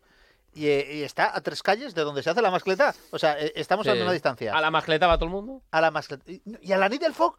Y, eh, y está a tres calles de donde se hace la mascleta. O sea, eh, estamos Sí. a una distancia. a la mascleta va todo el mundo. a la mascleta. Y a la Nit del Fog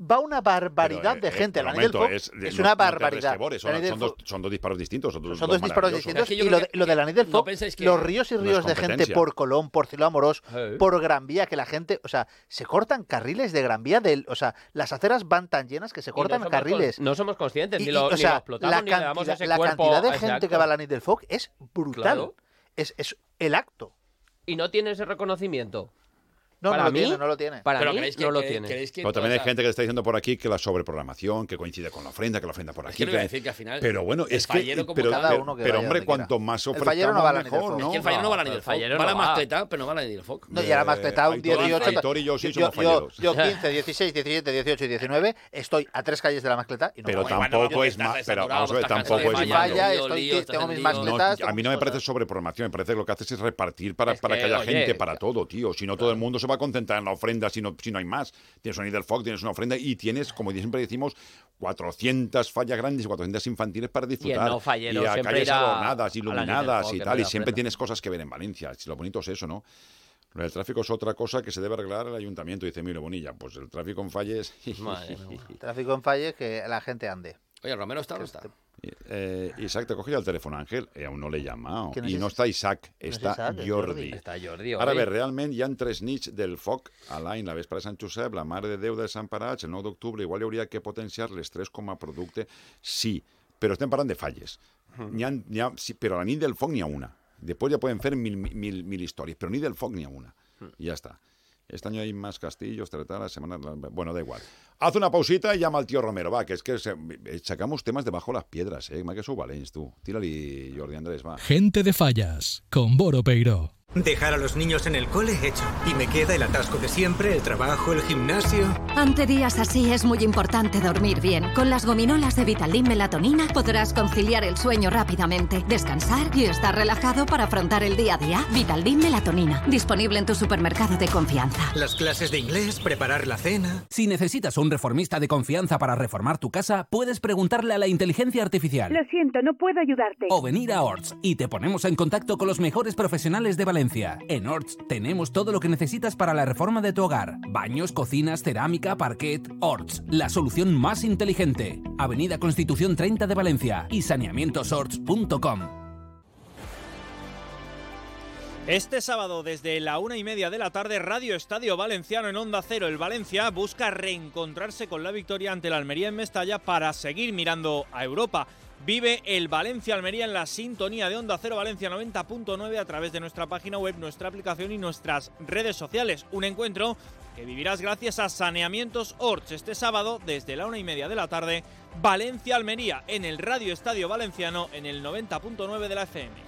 va una barbaridad Pero, de eh, gente. eh, la Nit del momento, Fog es, es, no- una no barbaridad. son, dos, Fog- son dos disparos distintos. Son dos, son dos disparos distintos. Y lo de, que- lo de la Nit del no que- los ríos y ríos de gente por Colón, por Ciudad Amorós, por Gran Vía, que la gente, o sea, se cortan carriles de Gran Vía, del, o sea, las aceras van tan llenas que se cortan somos carriles. con- no somos conscientes, Y- ni lo, o ni sea, lo explotamos, la ni le damos cantidad, ese la cuerpo cantidad de gente que va a la Nit del Fog es brutal. Claro. Es, es el acto. Y no tiene ese reconocimiento. No, Para no lo mí, tiene, no lo tiene. Para Pero mí que, no lo que- tiene. que Pero también hay gente que está diciendo por aquí que la sobreprogramación, que coincide con la ofrenda, que la ofrenda por Es aquí. a que- decir que al final. Pero bueno, el es que. fallero como pero, cada pero- uno que pero, hombre, cuanto más El fallero ofrezcamos, no va mejor. ¿no? Es que el fallero no va a la No, ni del el fallero Fog, va la mascleta, pero no va a la ni del Fog. No, y a la mascleta un Aitor- 18. Aitor y yo sí yo, somos yo, falleros. yo 15, 16, 17, 18 y 19 estoy a tres calles de la mascleta y no Pero me voy. Bueno, tampoco es más. Pero vamos a ver, tampoco es tengo mis mascletas. a mí no me mis parece sobreprogramación, me parece que lo que haces es repartir para, Es que, haya gente para todo, tío. Si no, todo el mundo se va a concentrar en la ofrenda si no, si no hay más. Tienes un del Fog, tienes una ofrenda y tienes, como siempre decimos, 400 fallas grandes y 400 infantiles para disfrutar. no fallero y a siempre calles adornadas, iluminadas y tal. Y siempre tienes cosas que ver en Valencia. Lo bonito es eso, ¿no? Del tráfico es otra cosa que se debe arreglar el ayuntamiento. Dice, mire, Bonilla, pues el tráfico en falles. (laughs) Madre mía. Tráfico en falles que la gente ande. Oye, Romero está o no está. Eh, Isaac, te cogí el teléfono, Ángel. Eh, aún no le he llamado. ¿Quién es I no està Isaac, No és Jordi. Jordi. Està Jordi, Ara bé, realment hi han tres nits del foc a l'any, la vespre de Sant Josep, la Mare de Déu de Sant Parats, el 9 d'octubre, igual hi hauria que potenciar les tres com a producte, sí, però estem parlant de falles. N'hi ha, ha, sí, però a la nit del foc n'hi ha una. Després ja poden fer mil, mil, mil històries, però nit del foc n'hi ha una. I ja està. Este año hay más castillos, tratar la semana. Bueno, da igual. Haz una pausita y llama al tío Romero, va, que es que eh, sacamos temas debajo las piedras, eh. Más que eso valens, tú. Tírale, Jordi Andrés, va. Gente de fallas con Boro Peiro. Dejar a los niños en el cole hecho. Y me queda el atasco de siempre, el trabajo, el gimnasio. Ante días así es muy importante dormir bien. Con las gominolas de Vitaldin Melatonina podrás conciliar el sueño rápidamente, descansar y estar relajado para afrontar el día a día. Vitaldin Melatonina, disponible en tu supermercado de confianza. Las clases de inglés, preparar la cena. Si necesitas un reformista de confianza para reformar tu casa, puedes preguntarle a la inteligencia artificial. Lo siento, no puedo ayudarte. O venir a Orts y te ponemos en contacto con los mejores profesionales de Valencia. En Orts tenemos todo lo que necesitas para la reforma de tu hogar: baños, cocinas, cerámica, parquet. Orts, la solución más inteligente. Avenida Constitución 30 de Valencia y saneamientosorts.com. Este sábado, desde la una y media de la tarde, Radio Estadio Valenciano en Onda Cero. El Valencia busca reencontrarse con la victoria ante la Almería en Mestalla para seguir mirando a Europa. Vive el Valencia Almería en la sintonía de Onda Cero Valencia 90.9 a través de nuestra página web, nuestra aplicación y nuestras redes sociales. Un encuentro que vivirás gracias a Saneamientos Orch este sábado desde la una y media de la tarde. Valencia Almería en el Radio Estadio Valenciano en el 90.9 de la FM.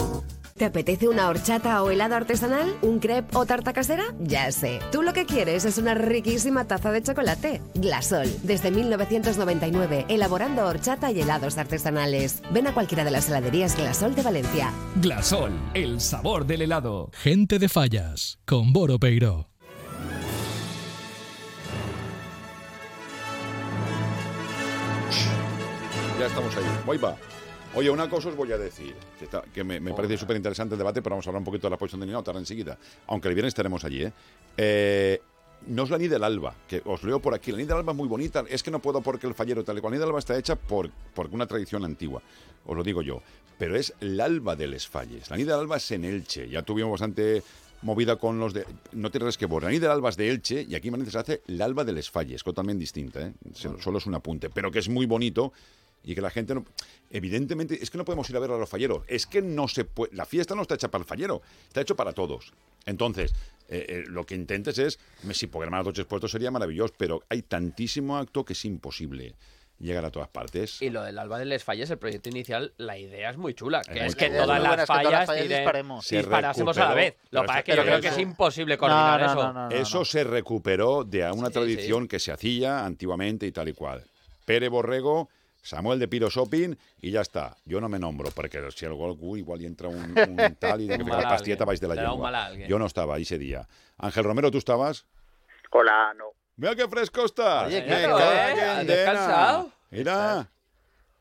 ¿Te apetece una horchata o helado artesanal? ¿Un crepe o tarta casera? Ya sé. Tú lo que quieres es una riquísima taza de chocolate. Glasol, desde 1999, elaborando horchata y helados artesanales. Ven a cualquiera de las heladerías Glasol de Valencia. Glasol, el sabor del helado. Gente de fallas con Boro Peiro. Ya estamos ahí. Voy va. Oye, una cosa os voy a decir, que, está- que me, me parece súper interesante el debate, pero vamos a hablar un poquito de la posición de Nino tarde enseguida. Aunque el viernes estaremos allí, ¿eh? Eh, no es la ni del alba, que os leo por aquí. La ni del alba es muy bonita, es que no puedo porque el fallero tal y cual. La ni del alba está hecha por, por una tradición antigua, os lo digo yo. Pero es el alba de les falles. La ni del alba es en Elche. Ya tuvimos bastante movida con los de... No te que borra. La ni del alba es de Elche y aquí en Valencia se hace el alba de les falles, totalmente distinta, ¿eh? Solo es un apunte, pero que es muy bonito y que la gente no... Evidentemente, es que no podemos ir a ver a los falleros. Es que no se puede... La fiesta no está hecha para el fallero, está hecho para todos. Entonces, eh, eh, lo que intentes es... me- Si programar los puestos sería maravilloso, pero hay tantísimo acto que es imposible llegar a todas partes. Y lo del Alba de les Falles, el proyecto inicial, la idea es muy chula, que Es que todas La idea es las que todas las fallas, disparemos. Se disparásemos a la vez. Lo pero que pasa es que eso- yo creo que es eso- imposible coordinar no, eso. no, no, no. Eso se recuperó de a una Sí, tradición que se hacía antiguamente y tal y cual. Pere Borrego, Samuel de Piro Shopping y ya está. Yo no me nombro, porque si algo uy, igual y entra un, un (laughs) tal y de que la alguien. vais de la alguien. Yo no estaba í ese día. Ángel Romero, ¿tú estabas? Hola, no. Mira qué fresco estás. Oye, ¿eh? ¿Has dena. descansado? Mira.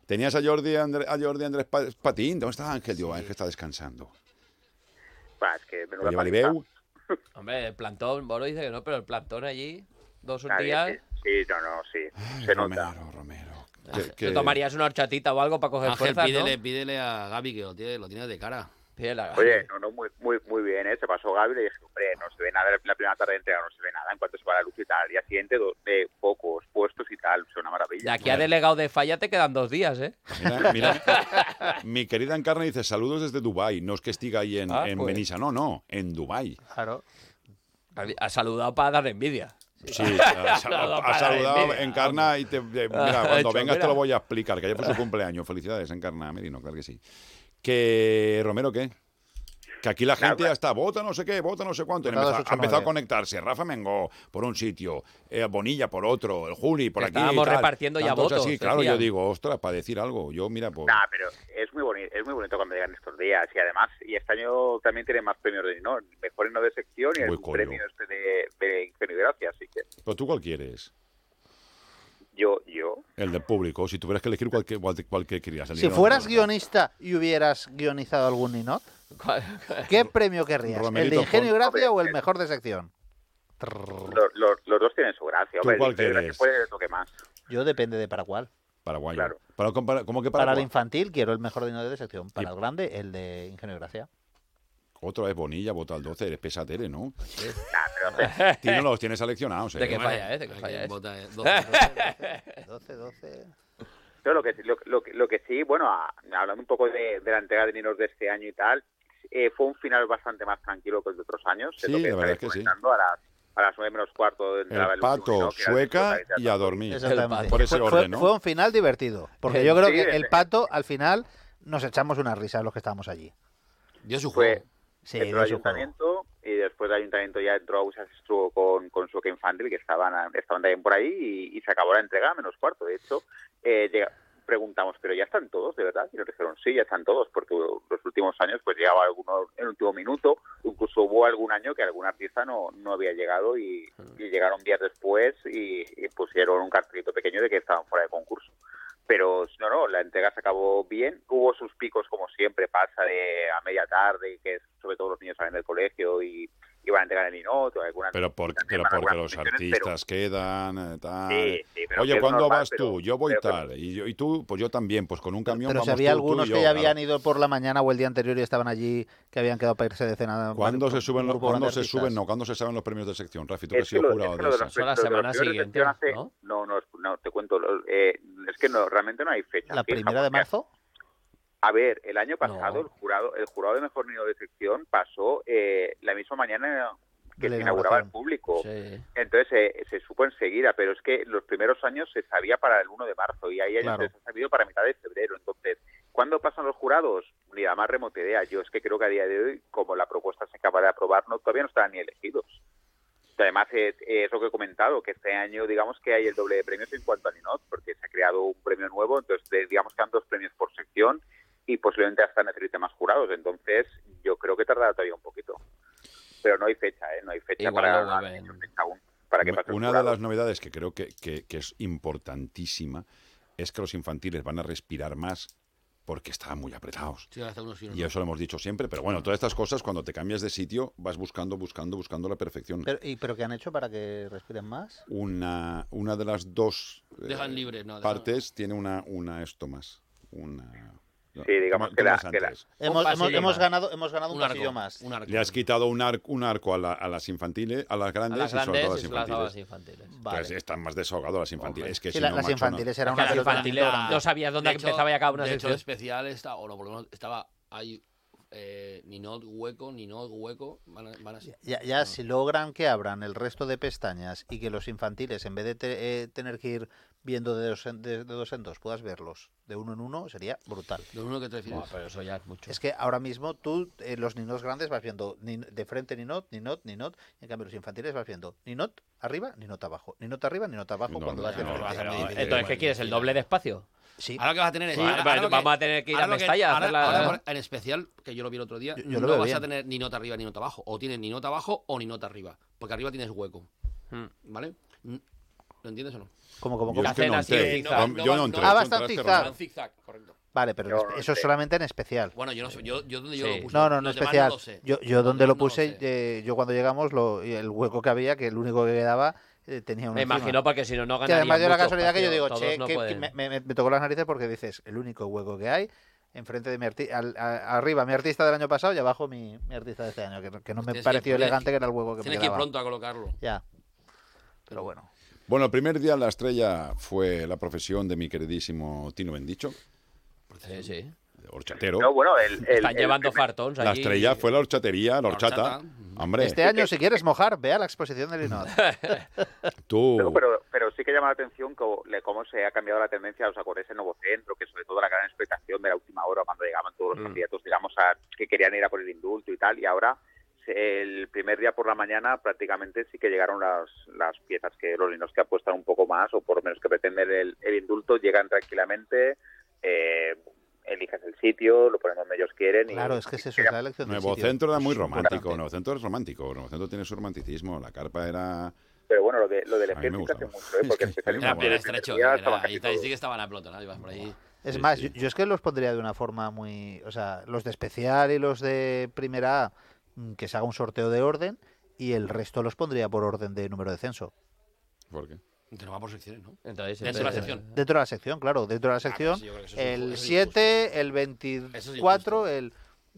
Tenías a Jordi, André- a Jordi Andrés Pa- Patín. ¿Dónde está Ángel? Digo, Ángel está descansando. Va, es que menuda Oye. (laughs) Hombre, el plantón, Boro dice que no, pero el plantón allí, dos bien, días, sí, sí, no, no, sí. Ay, se nota. Romero, Ah, Que- te tomarías una horchatita o algo para coger Ángel, fuerzas, pídele, ¿no? pídele a Gaby que lo tiene, lo tiene de cara. Pídele a- Oye, no, no, muy, muy, muy bien, ¿eh? Se pasó Gaby y le dije, hombre, no se ve nada la primera tarde de entrega, no se ve nada. En cuanto se va la luz y tal, al día siguiente, do- de pocos puestos y tal, es una De maravilla. aquí a delegado de falla te quedan dos días, ¿eh? Mira, mira, mi querida Encarna dice saludos desde Dubai. No es que estiga ahí en, Ah, en pues. Benissa, no, no, en Dubai. Claro. Ha saludado para dar envidia. Sí, (laughs) ha, Saludado ha. Encarna y te, te- mira, (laughs) cuando vengas te lo voy a explicar, que ayer fue su cumpleaños. Felicidades, Encarna Merino, claro que sí. Que Romero, ¿qué? Que aquí la gente claro. hasta vota no sé qué, vota no sé cuánto. y empezó- ha empezado a conectarse. Rafa Mengó por un sitio, eh, Bonilla por otro, el Juli por aquí. estábamos tal. repartiendo ya votos, así, claro, yo digo, ostras, para decir algo. Yo, mira, pues. Nah, pero es muy bonito, es muy bonito cuando llegan estos días y además y este año también tiene más premios de no, mejor no de sección y Uy, el coño. premio este de, de Gracia, así que ¿Pero tú cuál quieres? yo yo El del público. Si tuvieras que elegir cuál, que- cuál, cuál que querías. El Si Ninot. fueras guionista y hubieras guionizado algún Ninot, ¿qué premio querrías? ¿El de Ingenio y Gracia o el mejor de sección? los, los, los dos tienen su gracia, ¿Tú hombre, cuál Ingenio y Gracia quieres? puede que más. Yo depende de para cuál. Paraguayo. Claro. Para, compara- ¿Cómo que para, Para el infantil quiero el mejor de de sección. Para el grande, el de Ingenio y Gracia. Otra vez Bonilla, vota al 12, eres pesa tele, ¿no? (laughs) Pero, (laughs) Tú no los tienes seleccionados, ¿eh? De que Bueno, falla, ¿eh? De que falla. ¿eh? vota, eh, 12. 12, 12. Pero lo que, lo, lo, que- lo que sí, bueno, a- hablando un poco de, de la entrega de Ninos de este año y tal, eh, fue un final bastante más tranquilo que el de otros años. Sí, lo que la verdad es que sí. A las, a las 9 menos cuarto entraba El el pato, el sueca y a dormir. Exactamente. Por ese Fue- fue, orden, ¿no? fue un final divertido. Porque yo creo Sí, que el- el pato, al final, nos echamos una risa los que estábamos allí. Dio su juego. Sí, de su juego. ayuntamiento y después del ayuntamiento ya entró Ausas estuvo con, con Sueca Infantil que estaban, estaban también por ahí y, y se acabó la entrega a menos cuarto. De hecho, eh, llega- preguntamos, ¿pero ya están todos, de verdad? Y nos dijeron, sí, ya están todos, porque los últimos años pues llegaba alguno en el último minuto, incluso hubo algún año que algún artista no, no había llegado y, y llegaron días después y, pusieron un cartelito pequeño de que estaban fuera de concurso. Pero no, no, la entrega se acabó bien. Hubo sus picos, como siempre pasa, de a media tarde, que sobre todo los niños salen del colegio y, van a entregar el Ninot o alguna Pero, por- pero porque los pero- artistas quedan, eh, tal. Sí, sí, pero que Oye, ¿cuándo normal, vas pero- tú? Yo voy pero que- tal. Y, yo, y tú, pues yo también, pues con un camión Pero si vamos había tú, tú y algunos yo, que ya claro. habían ido por la mañana o el día anterior y estaban allí, que habían quedado para irse de cena. ¿Cuándo se suben, los, ¿cuándo se suben? No, ¿cuándo se saben los premios de sección? Rafi, tú que has Es que sido lo- jurado que de esas. la semana siguiente, ¿no? No, no, te cuento. lo- eh, es que no, realmente no hay fecha. ¿La primera de marzo? A ver, el año pasado No. el jurado el jurado de mejor niño de sección pasó eh, la misma mañana que se inauguraba el público. Sí. Entonces eh, se supo enseguida, pero es que los primeros años se sabía para el 1 de marzo y ahí Claro. se ha sabido para mitad de febrero. Entonces, ¿cuándo pasan los jurados? Ni la más remota idea. Yo es que creo que a día de hoy, como la propuesta se acaba de aprobar, no, todavía no están ni elegidos. Además es, es lo que he comentado, que este año digamos que hay el doble de premios en cuanto a Ninot, porque se ha creado un premio nuevo, entonces digamos que han dos premios por sección y posiblemente hasta necesite más jurados. Entonces yo creo que tardará todavía un poquito. Pero no hay fecha, ¿eh? No hay fecha Igual para, no fecha aún para que Una- los Una de las novedades que creo que, que- que es importantísima es que los infantiles van a respirar más porque estaban muy apretados. Sí, hasta unos sí, unos Y no. eso lo hemos dicho siempre, pero bueno, todas estas cosas cuando te cambias de sitio vas buscando, buscando, buscando la perfección. Pero, ¿Y pero qué han hecho para que respiren más? Una, una de las dos eh, Dejan libre, no, dejan- partes tiene una, una esto más. Una, Sí, digamos ¿cómo- que la- la-? Hemos, ganado, hemos ganado un, Un arco, más. un arco. Le has quitado un, ar- un arco a, la- a las infantiles, a las A grandes, y sobre todo a las infantiles. infantiles. Vale. Entonces están más desahogados las infantiles. Es que Sí, si la- no, las macho, no. infantiles era una infantiles no sabías dónde hecho- empezaba y acababa una de hecho, sección. especial está, o no, por lo menos estaba ahí eh, hueco, Ninot hueco, van, a- van así. Ya, ya si logran que abran el resto de pestañas y que los infantiles, en vez de te- eh, tener que ir viendo de dos, en, de, de dos en dos, puedas verlos de uno en uno, sería brutal. De uno que te refieres. Buah, pero eso ya es mucho. Es que ahora mismo tú, eh, los ninos grandes, vas viendo nin- de frente ninot, ninot, ninot, y en cambio los infantiles vas viendo ninot arriba, ninot abajo, ninot arriba, ninot abajo, No, cuando no, vas de no, frente. no, Pero, no, no, entonces, ¿qué quieres? ¿El doble de espacio? Sí, Ahora que vas a tener. Sí, ahora- que- vamos a tener que ir a Mestalla a ahora- hacer la- ahora por- en especial, que yo lo vi el otro día, Yo- no vas bien. a tener ni nota arriba ni nota abajo. O tienes ni nota abajo o ni nota arriba. Porque arriba tienes hueco. Hmm. ¿Vale? ¿Lo entiendes o no? como, como, Yo como. es que no entré. Yo- No Yo no no- entré. Ah, bastante zigzag. Zigzag, correcto. Vale, pero Yo no eso sé. solamente en especial. Bueno, yo no sé. Yo, yo donde yo Sí. lo puse. No, no, no especial. lo sé. Yo, yo donde lo no puse, sé. eh, yo cuando llegamos, lo, y el hueco que había, que el único que quedaba, eh, tenía una Me encima. imagino porque si no, no Que ganaría además dio la casualidad que yo digo, che, no que- que me, me- me tocó las narices porque dices, el único hueco que hay, enfrente de mi artista, arriba mi artista del año pasado y abajo mi, mi artista de este año, que, no- que no me Tienes que- pareció elegante que era el hueco que me Tienes que ir quedaba. pronto a colocarlo. Ya. Pero bueno. Bueno, el primer día en la estrella fue la profesión de mi queridísimo Tino Bendicho, Sí, sí. horchatero. No, bueno, el, el- Están el llevando fartons La allí. estrella fue la horchatería, la La horchata. horchata. Hombre, Este año, si quieres mojar, ve a la exposición del Linot. (laughs) tú... No, pero, pero sí que llama la atención cómo, cómo se ha cambiado la tendencia, ¿os acordáis el nuevo centro? Que sobre todo la gran expectación de la última hora cuando llegaban todos los Mm. candidatos, digamos, a, que querían ir a por el indulto y tal, y ahora el primer día por la mañana prácticamente sí que llegaron las, las piezas que los niños que apuestan un poco más o por lo menos que pretenden el, el indulto, llegan tranquilamente, eh, eliges el sitio, lo ponen donde ellos quieren. y- Claro, es que es eso, es la elección del Nuevo sitio. Centro era muy romántico. Nuevo Centro es romántico. Nuevo Centro tiene su romanticismo. La carpa era. Pero bueno, lo, de, lo del A ejército hace mucho, ¿eh? porque especialmente Era, Era era estrecho. día Era, estaba ahí sí que estaban ibas por ahí. Es Sí, más, sí. Yo, yo es que los pondría de una forma muy... O sea, los de especial y los de primera A, que se haga un sorteo de orden y el resto los pondría por orden de número de censo. ¿Por qué? Te lo va por secciones, ¿no? Entonces, Dentro de la sección. Dentro de la sección, claro, dentro de la Ah, sección. pues sí, eso es injusto, el eso es 7, el Eso es 24, injusto. el...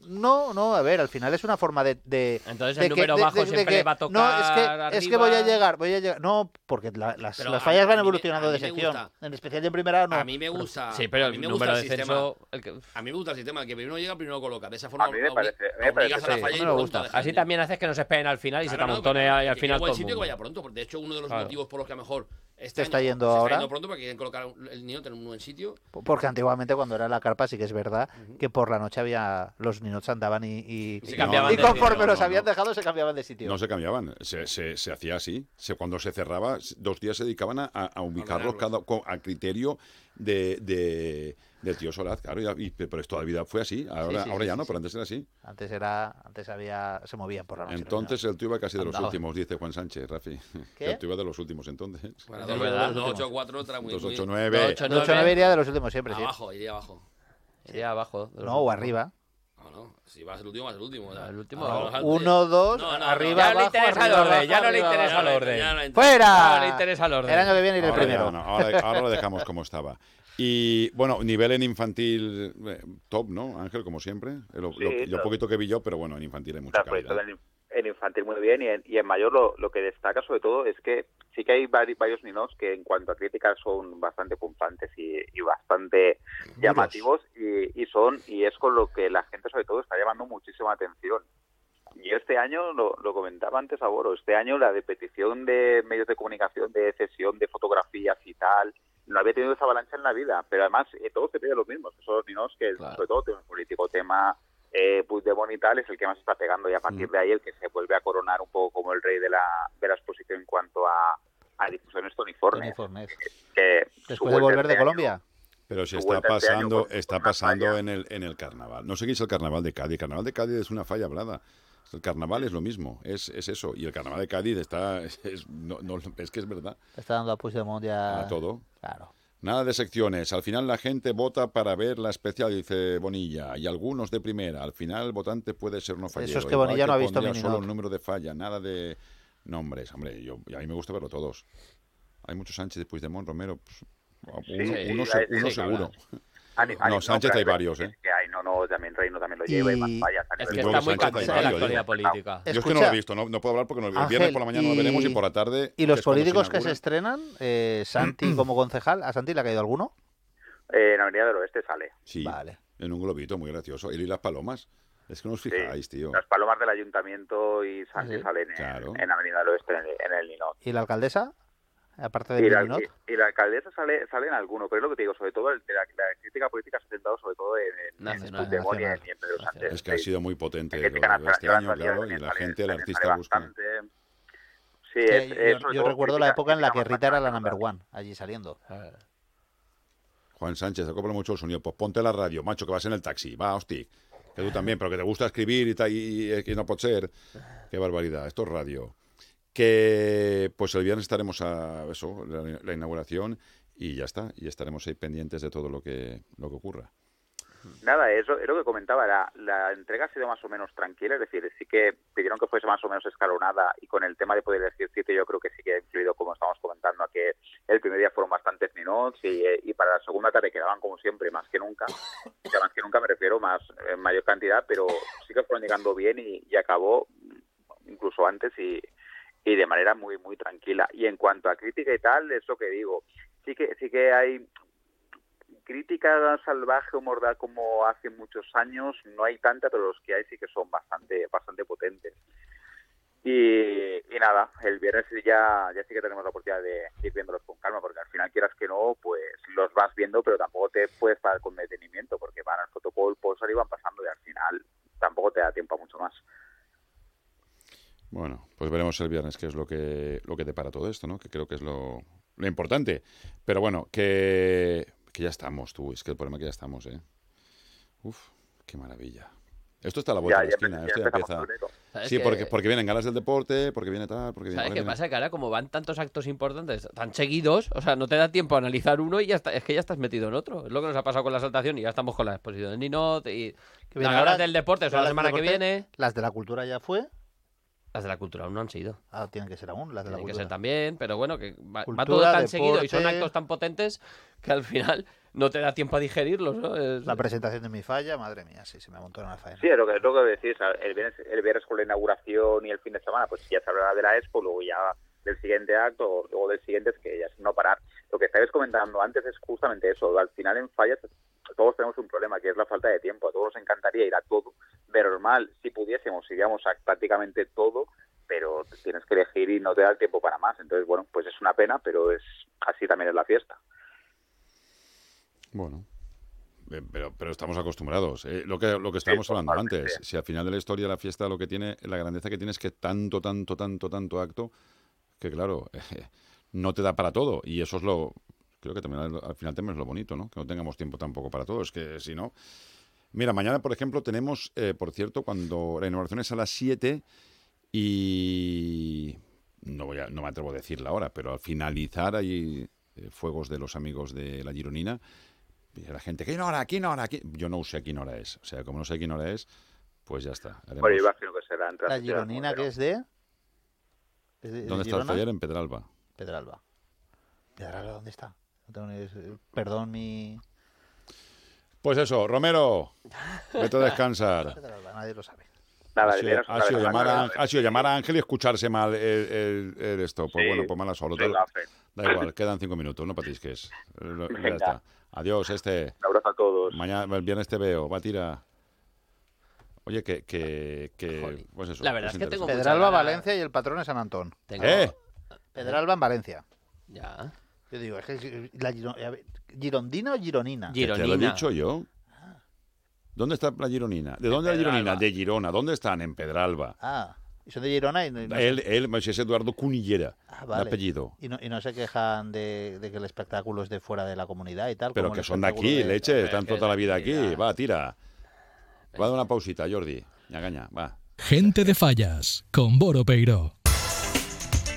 No, no, a ver, al final es una forma de... de Entonces de el número bajo siempre que- le va a No, es tocar que, es que voy a llegar, voy a llegar... No, porque la- las, Pero las fallas a van me- evolucionando de me sección. gusta. En especial en primera no. A mí me gusta. Sí, pero a el mí me número gusta de el sistema- el que- A mí me gusta el sistema, el que primero llega, primero coloca. De esa forma A mí me parece- me a la sí, falla a y mí me pronto gusta. a la Así también haces que no se esperen al final y se te Claro, no, amontone pero ahí al final todo el sitio que vaya pronto. porque De hecho, uno de los Claro. motivos por los que a lo mejor este ¿Te está año yendo se ahora? está yendo pronto porque quieren colocar el niño en un buen sitio. Porque antiguamente cuando era la carpa sí que es verdad que por la noche había los niños andaban y, y, Se cambiaban y conforme sitio, los no, habían no. dejado se cambiaban de sitio. No se cambiaban, se, se, se hacía así. Se, cuando se cerraba, dos días se dedicaban a, a ubicarlos cada, a criterio de, de, del tío Solaz, claro, y- y- pero esto toda la vida fue así. Ahora, sí, ahora sí, ya sí, no, sí. pero antes era así. Antes era, antes había, se movían por la noche. Entonces el tío iba casi de los últimos, dice Juan Sánchez, Rafi. (laughs) ¿Qué? El tío iba de los últimos entonces. Bueno, Es dos- verdad. dos- dos, ocho, cuatro, estará muy, muy- 289. niños. El 8-9 iría de los últimos siempre, sí. Abajo, iría abajo. Iría abajo. de No, o arriba. No, no. Si vas el último, vas el último. o sea, El último, a lo no. mejor- Uno, dos, No, no, arriba, Ya no le abajo, interesa el orden, ya no le interesa el orden. ¡Fuera! No le interesa el orden. El año que viene iré el Ahora, primero. ya no, ahora, ahora lo dejamos como estaba. Y bueno, nivel en infantil eh, top, ¿no, Ángel? Como siempre. Eh, Lo, Sí, lo- lo poquito que vi yo, pero bueno, en infantil hay mucha calidad. en, en infantil muy bien y en, y en mayor lo, lo que destaca sobre todo es que sí que hay vari- varios niños que en cuanto a críticas son bastante punzantes y, y bastante llamativos y, y son y es con lo que la gente sobre todo está llamando muchísima atención. Y este año, lo, lo comentaba antes Aboro, este año la de petición de medios de comunicación, de cesión de fotografías y tal, no había tenido esa avalancha en la vida, pero además eh, todos te piden los mismos, que son los niños que sobre todo tema político, tema eh, Puigdemont y tal, es el que más está pegando y a partir de ahí el que se vuelve a coronar un poco como el rey de la, de la exposición en cuanto a, a difusiones Tony Fornes. Tony Fornés. que Después de volver de este año- Colombia. Pero si está este año pasando, está pasando en el, en el carnaval. No sé qué es el carnaval de Cádiz. El carnaval de Cádiz es una falla hablada. El carnaval es lo mismo, es, es eso. Y el carnaval de Cádiz está, (laughs) es, no, no, es que es verdad, Está dando a Puigdemont ya... a todo. Claro. Nada de secciones. Al final la gente vota para ver la especial, dice Bonilla, y algunos de primera. Al final el votante puede ser no fallero. Eso es que Igual Bonilla no ha visto Mininoc. solo el número de falla, nada de nombres. Hombre, yo, y a mí me gusta verlo todos. Hay muchos Sánchez de Puigdemont, Romero. pues, uno, sí, uno sí, se- sí, uno sí, seguro. Ni- a No, ni- Sánchez pero hay varios, ¿eh? Que hay, no, no, también Reino también lo lleva y, más Y- fallas. a Es que está muy Sánchez candente la actualidad ¿eh? política. Yo es que no Escucha, lo he visto, no, no puedo hablar porque no, el Ángel, viernes por la mañana lo veremos y y- por la tarde. ¿Y los políticos que se estrenan? Eh, Santi (clears throat) como concejal. ¿A Santi le ha caído alguno? Eh, en Avenida del Oeste sale. Sí, Vale. en un globito, muy gracioso. Él y las palomas. Es que no os fijáis, tío. Las palomas del ayuntamiento y Santi Sí. salen en, Claro. en Avenida del Oeste, en el, en el Ninot. ¿Y la alcaldesa? Aparte de Y la, y, y la alcaldesa sale, sale en alguno, pero es lo que te digo, sobre todo el, la, la crítica política se ha centrado sobre todo en, en, Nacional, en, nacional. y en Pedro Sánchez. Es que ha sido muy potente lo este año, claro, y la sale- gente, el artista busca. bastante. Sí, Sí, es, yo, recuerdo la época en la que Rita era la number one, allí saliendo. Juan Sánchez, acopla mucho el sonido. Pues ponte la radio, macho, que vas en el taxi. Va, hosti. Que tú también, pero que te gusta escribir y, tal, y, y que no puede ser. Qué barbaridad, esto es radio. Que pues el viernes estaremos a la, inauguración, y ya está. Y estaremos ahí pendientes de todo lo que, lo que ocurra. Nada, eso es lo que comentaba. La, la entrega ha sido más o menos tranquila, es decir, sí que pidieron que fuese más o menos escalonada y con el tema de poder decir sitio yo creo que sí que ha influido, como estamos comentando, a que el primer día fueron bastantes minutos y, eh, y para la segunda tarde quedaban como siempre más que nunca. Sea, más que nunca me refiero más en mayor cantidad, pero sí que fueron llegando bien y acabó incluso antes y, y de manera muy muy tranquila. Y en cuanto a crítica y tal, es lo que digo. Sí que sí que hay crítica salvaje o mordaz como hace muchos años no hay tanta, pero los que hay sí que son bastante bastante potentes. Y, nada, el viernes ya, ya sí que tenemos la oportunidad de ir viéndolos con calma, porque al final quieras que no, pues los vas viendo, pero tampoco te puedes parar con detenimiento, porque van al fotocall, posar y van pasando y al final tampoco te da tiempo a mucho más. Bueno, pues veremos el viernes qué es lo que, lo que depara todo esto, ¿no? Que creo que es lo, lo importante. Pero bueno, que, que ya estamos, tú. Es que el problema es que ya estamos, ¿eh? Uf, qué maravilla. Esto está a la vuelta Ya, de la esquina. ya Esto ya empieza. febrero. ¿Sabes Sí, que- porque, porque vienen ganas del deporte, porque viene tal, porque viene. ¿Sabes qué pasa? Que ahora como van tantos actos importantes tan seguidos, o sea, no te da tiempo a analizar uno y ya está, es que ya estás metido en otro. Es lo que nos ha pasado con la saltación y ya estamos con la exposición de Ninot y las ahora, del deporte son la semana que viene. Las de la cultura ya fue. Las de la cultura aún no han sido. Ah, tienen que ser aún las de la Tienen que cultura. ser también, pero bueno, que va, va Cultura, todo tan seguido y son deporte. actos tan potentes que al final no te da tiempo a digerirlos, ¿no? Es- La presentación de mi falla, madre mía, sí, se me montó en la faena. Sí, es lo que, es lo que decís, el viernes, el viernes con la inauguración y el fin de semana, pues ya se hablará de la Expo, luego ya del siguiente acto, luego del siguiente, es que ya es no parar. Lo que estabais comentando antes es justamente eso, al final en fallas todos tenemos un problema, que es la falta de tiempo, a todos nos encantaría ir a todo, normal, si pudiésemos, iríamos a prácticamente todo, pero tienes que elegir y no te da el tiempo para más, entonces bueno, pues es una pena, pero es así también es la fiesta. Bueno. Eh, Pero, pero estamos acostumbrados. Eh, lo que, lo que estábamos hablando antes, si al final de la historia la fiesta lo que tiene, la grandeza que tiene es que tanto, tanto, tanto, tanto acto, que claro, no te da para todo. Y eso es lo, creo que también al, al final también es lo bonito, ¿no? Que no tengamos tiempo tampoco para todo. Es que si no... Mira, mañana, por ejemplo, tenemos, eh, por cierto, cuando la inauguración es a las 7 y... No, voy a, no me atrevo a decir la hora, pero al finalizar hay eh, fuegos de los amigos de la Gironina, y la gente, ¿qué hora? ¿Qué hora? ¿Qué-?". Yo no sé a quién hora es. O sea, como no sé a quién hora es, pues ya está. Haremos- Bueno, yo imagino que será entre La Gironina, que es de. ¿Es de- de ¿Dónde está el taller? En Pedralba. Pedralba. ¿Pedralba dónde está? No tengo ni- Perdón, mi. Pues eso, Romero, vete a (laughs) descansar. Nadie lo sabe. Nada, ha, sido, ha llamar a, tarde. ha sido llamar a Ángel y escucharse mal el, el- el esto. Pues Sí, bueno, pues mala solo. Da igual, quedan cinco minutos, no patisques. Ya está. Adiós, este. Un abrazo a todos. Mañana, el viernes te veo, va tira. Oye, que, que, que pues eso. La verdad es que tengo Pedralba. Valencia y el patrón es San Antón. Tengo- ¿Eh? Pedralba en Valencia. Ya. Yo digo, es que la ¿Girondina o Gironina? Te lo he dicho yo. ¿Dónde está la Gironina? ¿De dónde es la Gironina? Pedralba. De Girona. ¿Dónde están? En Pedralba. Ah, y son de Girona y no, y no- Él, él es Eduardo Cunillera, Ah, de vale. apellido. y no- y no se quejan de, de que el espectáculo es de fuera de la comunidad y tal. Pero como que son de aquí, de- leche, están toda la vida aquí. Va, tira. Va a dar una pausita, Jordi. Va. Gente de Fallas, con Boro Peiro.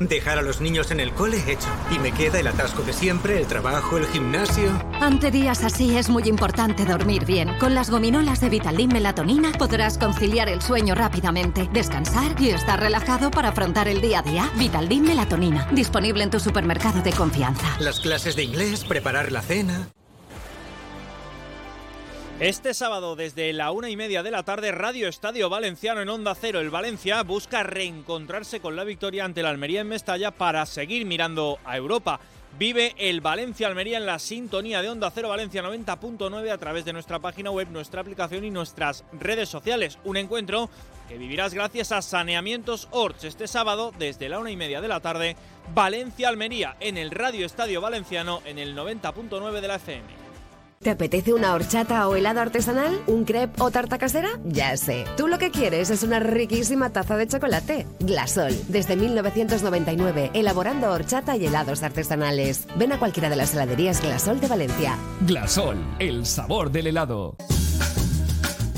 Dejar a los niños en el cole hecho. Y me queda el atasco de siempre, el trabajo, el gimnasio. Ante días así es muy importante dormir bien. Con las gominolas de Vitaldin Melatonina podrás conciliar el sueño rápidamente, descansar y estar relajado para afrontar el día a día. Vitaldin Melatonina, disponible en tu supermercado de confianza. Las clases de inglés, preparar la cena. Este sábado, desde la una y media de la tarde, Radio Estadio Valenciano en Onda Cero. El Valencia busca reencontrarse con la victoria ante la Almería en Mestalla para seguir mirando a Europa. Vive el Valencia-Almería en la sintonía de Onda Cero Valencia 90.9 a través de nuestra página web, nuestra aplicación y nuestras redes sociales. Un encuentro que vivirás gracias a Saneamientos Orts este sábado desde la una y media de la tarde. Valencia-Almería en el Radio Estadio Valenciano en el 90.9 de la FM. ¿Te apetece una horchata o helado artesanal? ¿Un crepe o tarta casera? Ya sé. Tú lo que quieres es una riquísima taza de chocolate. Glasol, desde 1999, elaborando horchata y helados artesanales. Ven a cualquiera de las heladerías Glasol de Valencia. Glasol, el sabor del helado.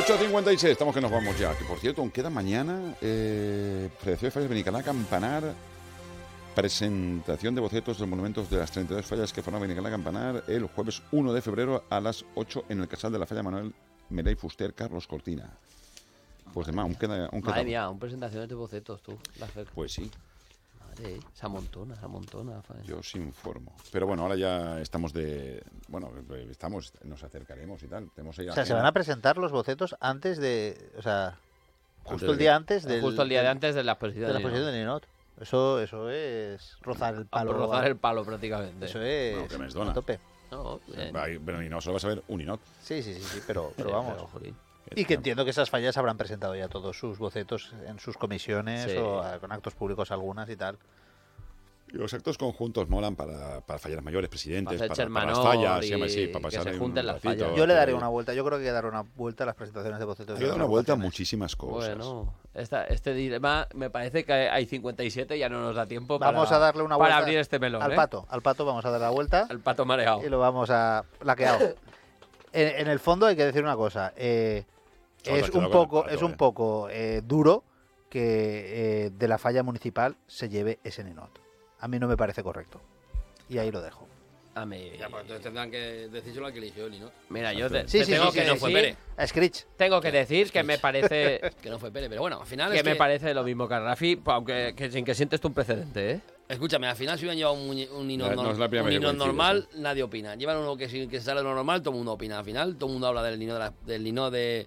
...8.56, estamos que nos vamos ya. Que por cierto, aún queda mañana... Eh, Federación de Fallas Benicalá Campanar... Presentación de bocetos de los monumentos de las 32 fallas que forman Benicalá Campanar... El jueves 1 de febrero a las 8 en el Casal de la Falla Manuel Meley Fuster Carlos Cortina. Pues demás, aún queda... Aún queda Madre mía, un presentaciones de bocetos, tú. Las Pues sí, Madre, se amontona, se amontona. yo os informo. Pero bueno, ahora ya estamos de... Bueno, estamos, nos acercaremos y tal. Tenemos ahí O sea, se van a presentar los bocetos antes de. O sea, justo Antes el de- día antes del. Justo el día de antes de la exposición de la de Ninot. exposición de Ninot. Eso, eso es rozar el A palo. rozar el palo prácticamente. Eso es. No, que me a dona. tope. No, bien. Pero no solo vas a ver un inot. Sí, sí, sí, sí, pero, pero vamos. pero. Y que entiendo que esas fallas habrán presentado ya todos sus bocetos en sus comisiones Sí. o con actos públicos algunas y tal. Y los actos conjuntos molan para, para fallas mayores, presidentes, Para para, para las fallas, y sí, para que pasar se ahí un junten las ratito, fallas. Yo le que- daré una vuelta. Yo creo que hay que dar una vuelta a las presentaciones de bocetos. Hay de que dar una vuelta a muchísimas cosas. Bueno, esta, este dilema me parece que hay 57 ya no nos da tiempo Vamos para, a darle una para vuelta abrir este melón. al ¿eh? pato. Al pato vamos a dar la vuelta Al pato mareado. y lo vamos a laqueado. (laughs) en, en el fondo hay que decir una cosa. eh, es un el poco, es un eh. poco eh, duro que eh, de la falla municipal se lleve ese ninot. A mí no me parece correcto. Y ahí lo dejo. A mí- Ya, pues entonces tendrán que decírselo al que eligió Eli, ¿no? Mira, yo te, Sí, te sí, tengo sí, que sí, no fue decir, Pérez. Screech. tengo que decir que me parece (laughs) Que no fue Pérez, pero bueno, al final que es me que- parece lo mismo que a Rafi, aunque que sin que sientes tú un precedente, ¿eh? Escúchame, al final si hubieran llevado un, un ninot, no ninot coincide, normal, nadie opina. Llevan uno que, que se sale lo normal, todo el mundo opina. Al final todo el mundo habla del ninot de, la- del ninot de,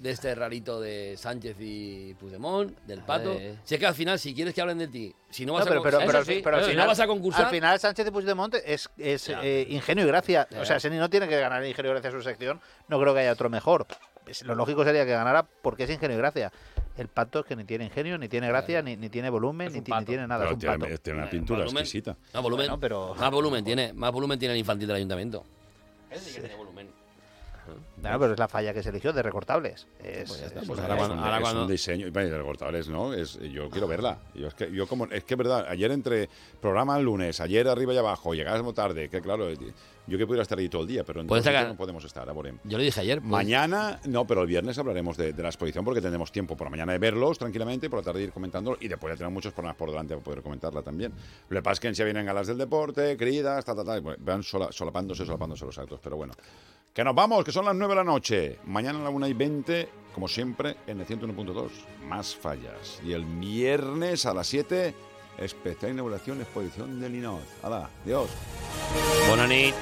de este rarito de Sánchez y Puigdemont, del pato. Si es que al final, si quieres que hablen de ti, si no vas No, pero, a pero, pero, eso sí, pero al si no final, vas a concursar, al final Sánchez de Puigdemont es, es eh, ingenio y gracia. O sea, Seni no tiene que ganar ingenio y gracia su sección. No creo que haya otro mejor. Lo lógico sería que ganara porque es ingenio y gracia. El pato es que ni tiene ingenio, ni tiene gracia, ni, ni tiene volumen, ni, ni tiene nada. Pero es un tiene, pato. tiene una pintura volumen. exquisita. más volumen, Bueno, pero- más volumen tiene, más volumen tiene el infantil del ayuntamiento. Ese sí que tiene volumen. Claro, pero es la falla que se eligió de recortables. Es, Pues está, es pues ahora es, cuando- ahora es cuando- un diseño y de recortables, ¿no? Es, yo quiero verla. Yo es que yo como es que verdad, ayer entre programa el lunes, ayer arriba y abajo, llegamos tarde, que claro, yo que pudiera estar ahí todo el día, pero en sitios no podemos estar, a Borem. Yo lo dije ayer. pues, Mañana, no, pero el viernes hablaremos de, de la exposición porque tendremos tiempo por la mañana de verlos tranquilamente, por la tarde ir comentándolo y después ya tenemos muchos programas por delante para poder comentarla también. Lo que pasa es que en sí vienen galas del deporte, queridas, ta, ta, ta, van sola- solapándose, solapándose los actos, pero bueno. Que nos vamos, que son las 9 de la noche. Mañana a la 1 y 20, como siempre, en el 101.2, más fallas. Y el viernes a las 7, especial inauguración, exposición del Linot. ¡Hala! ¡Dios! Bonanit.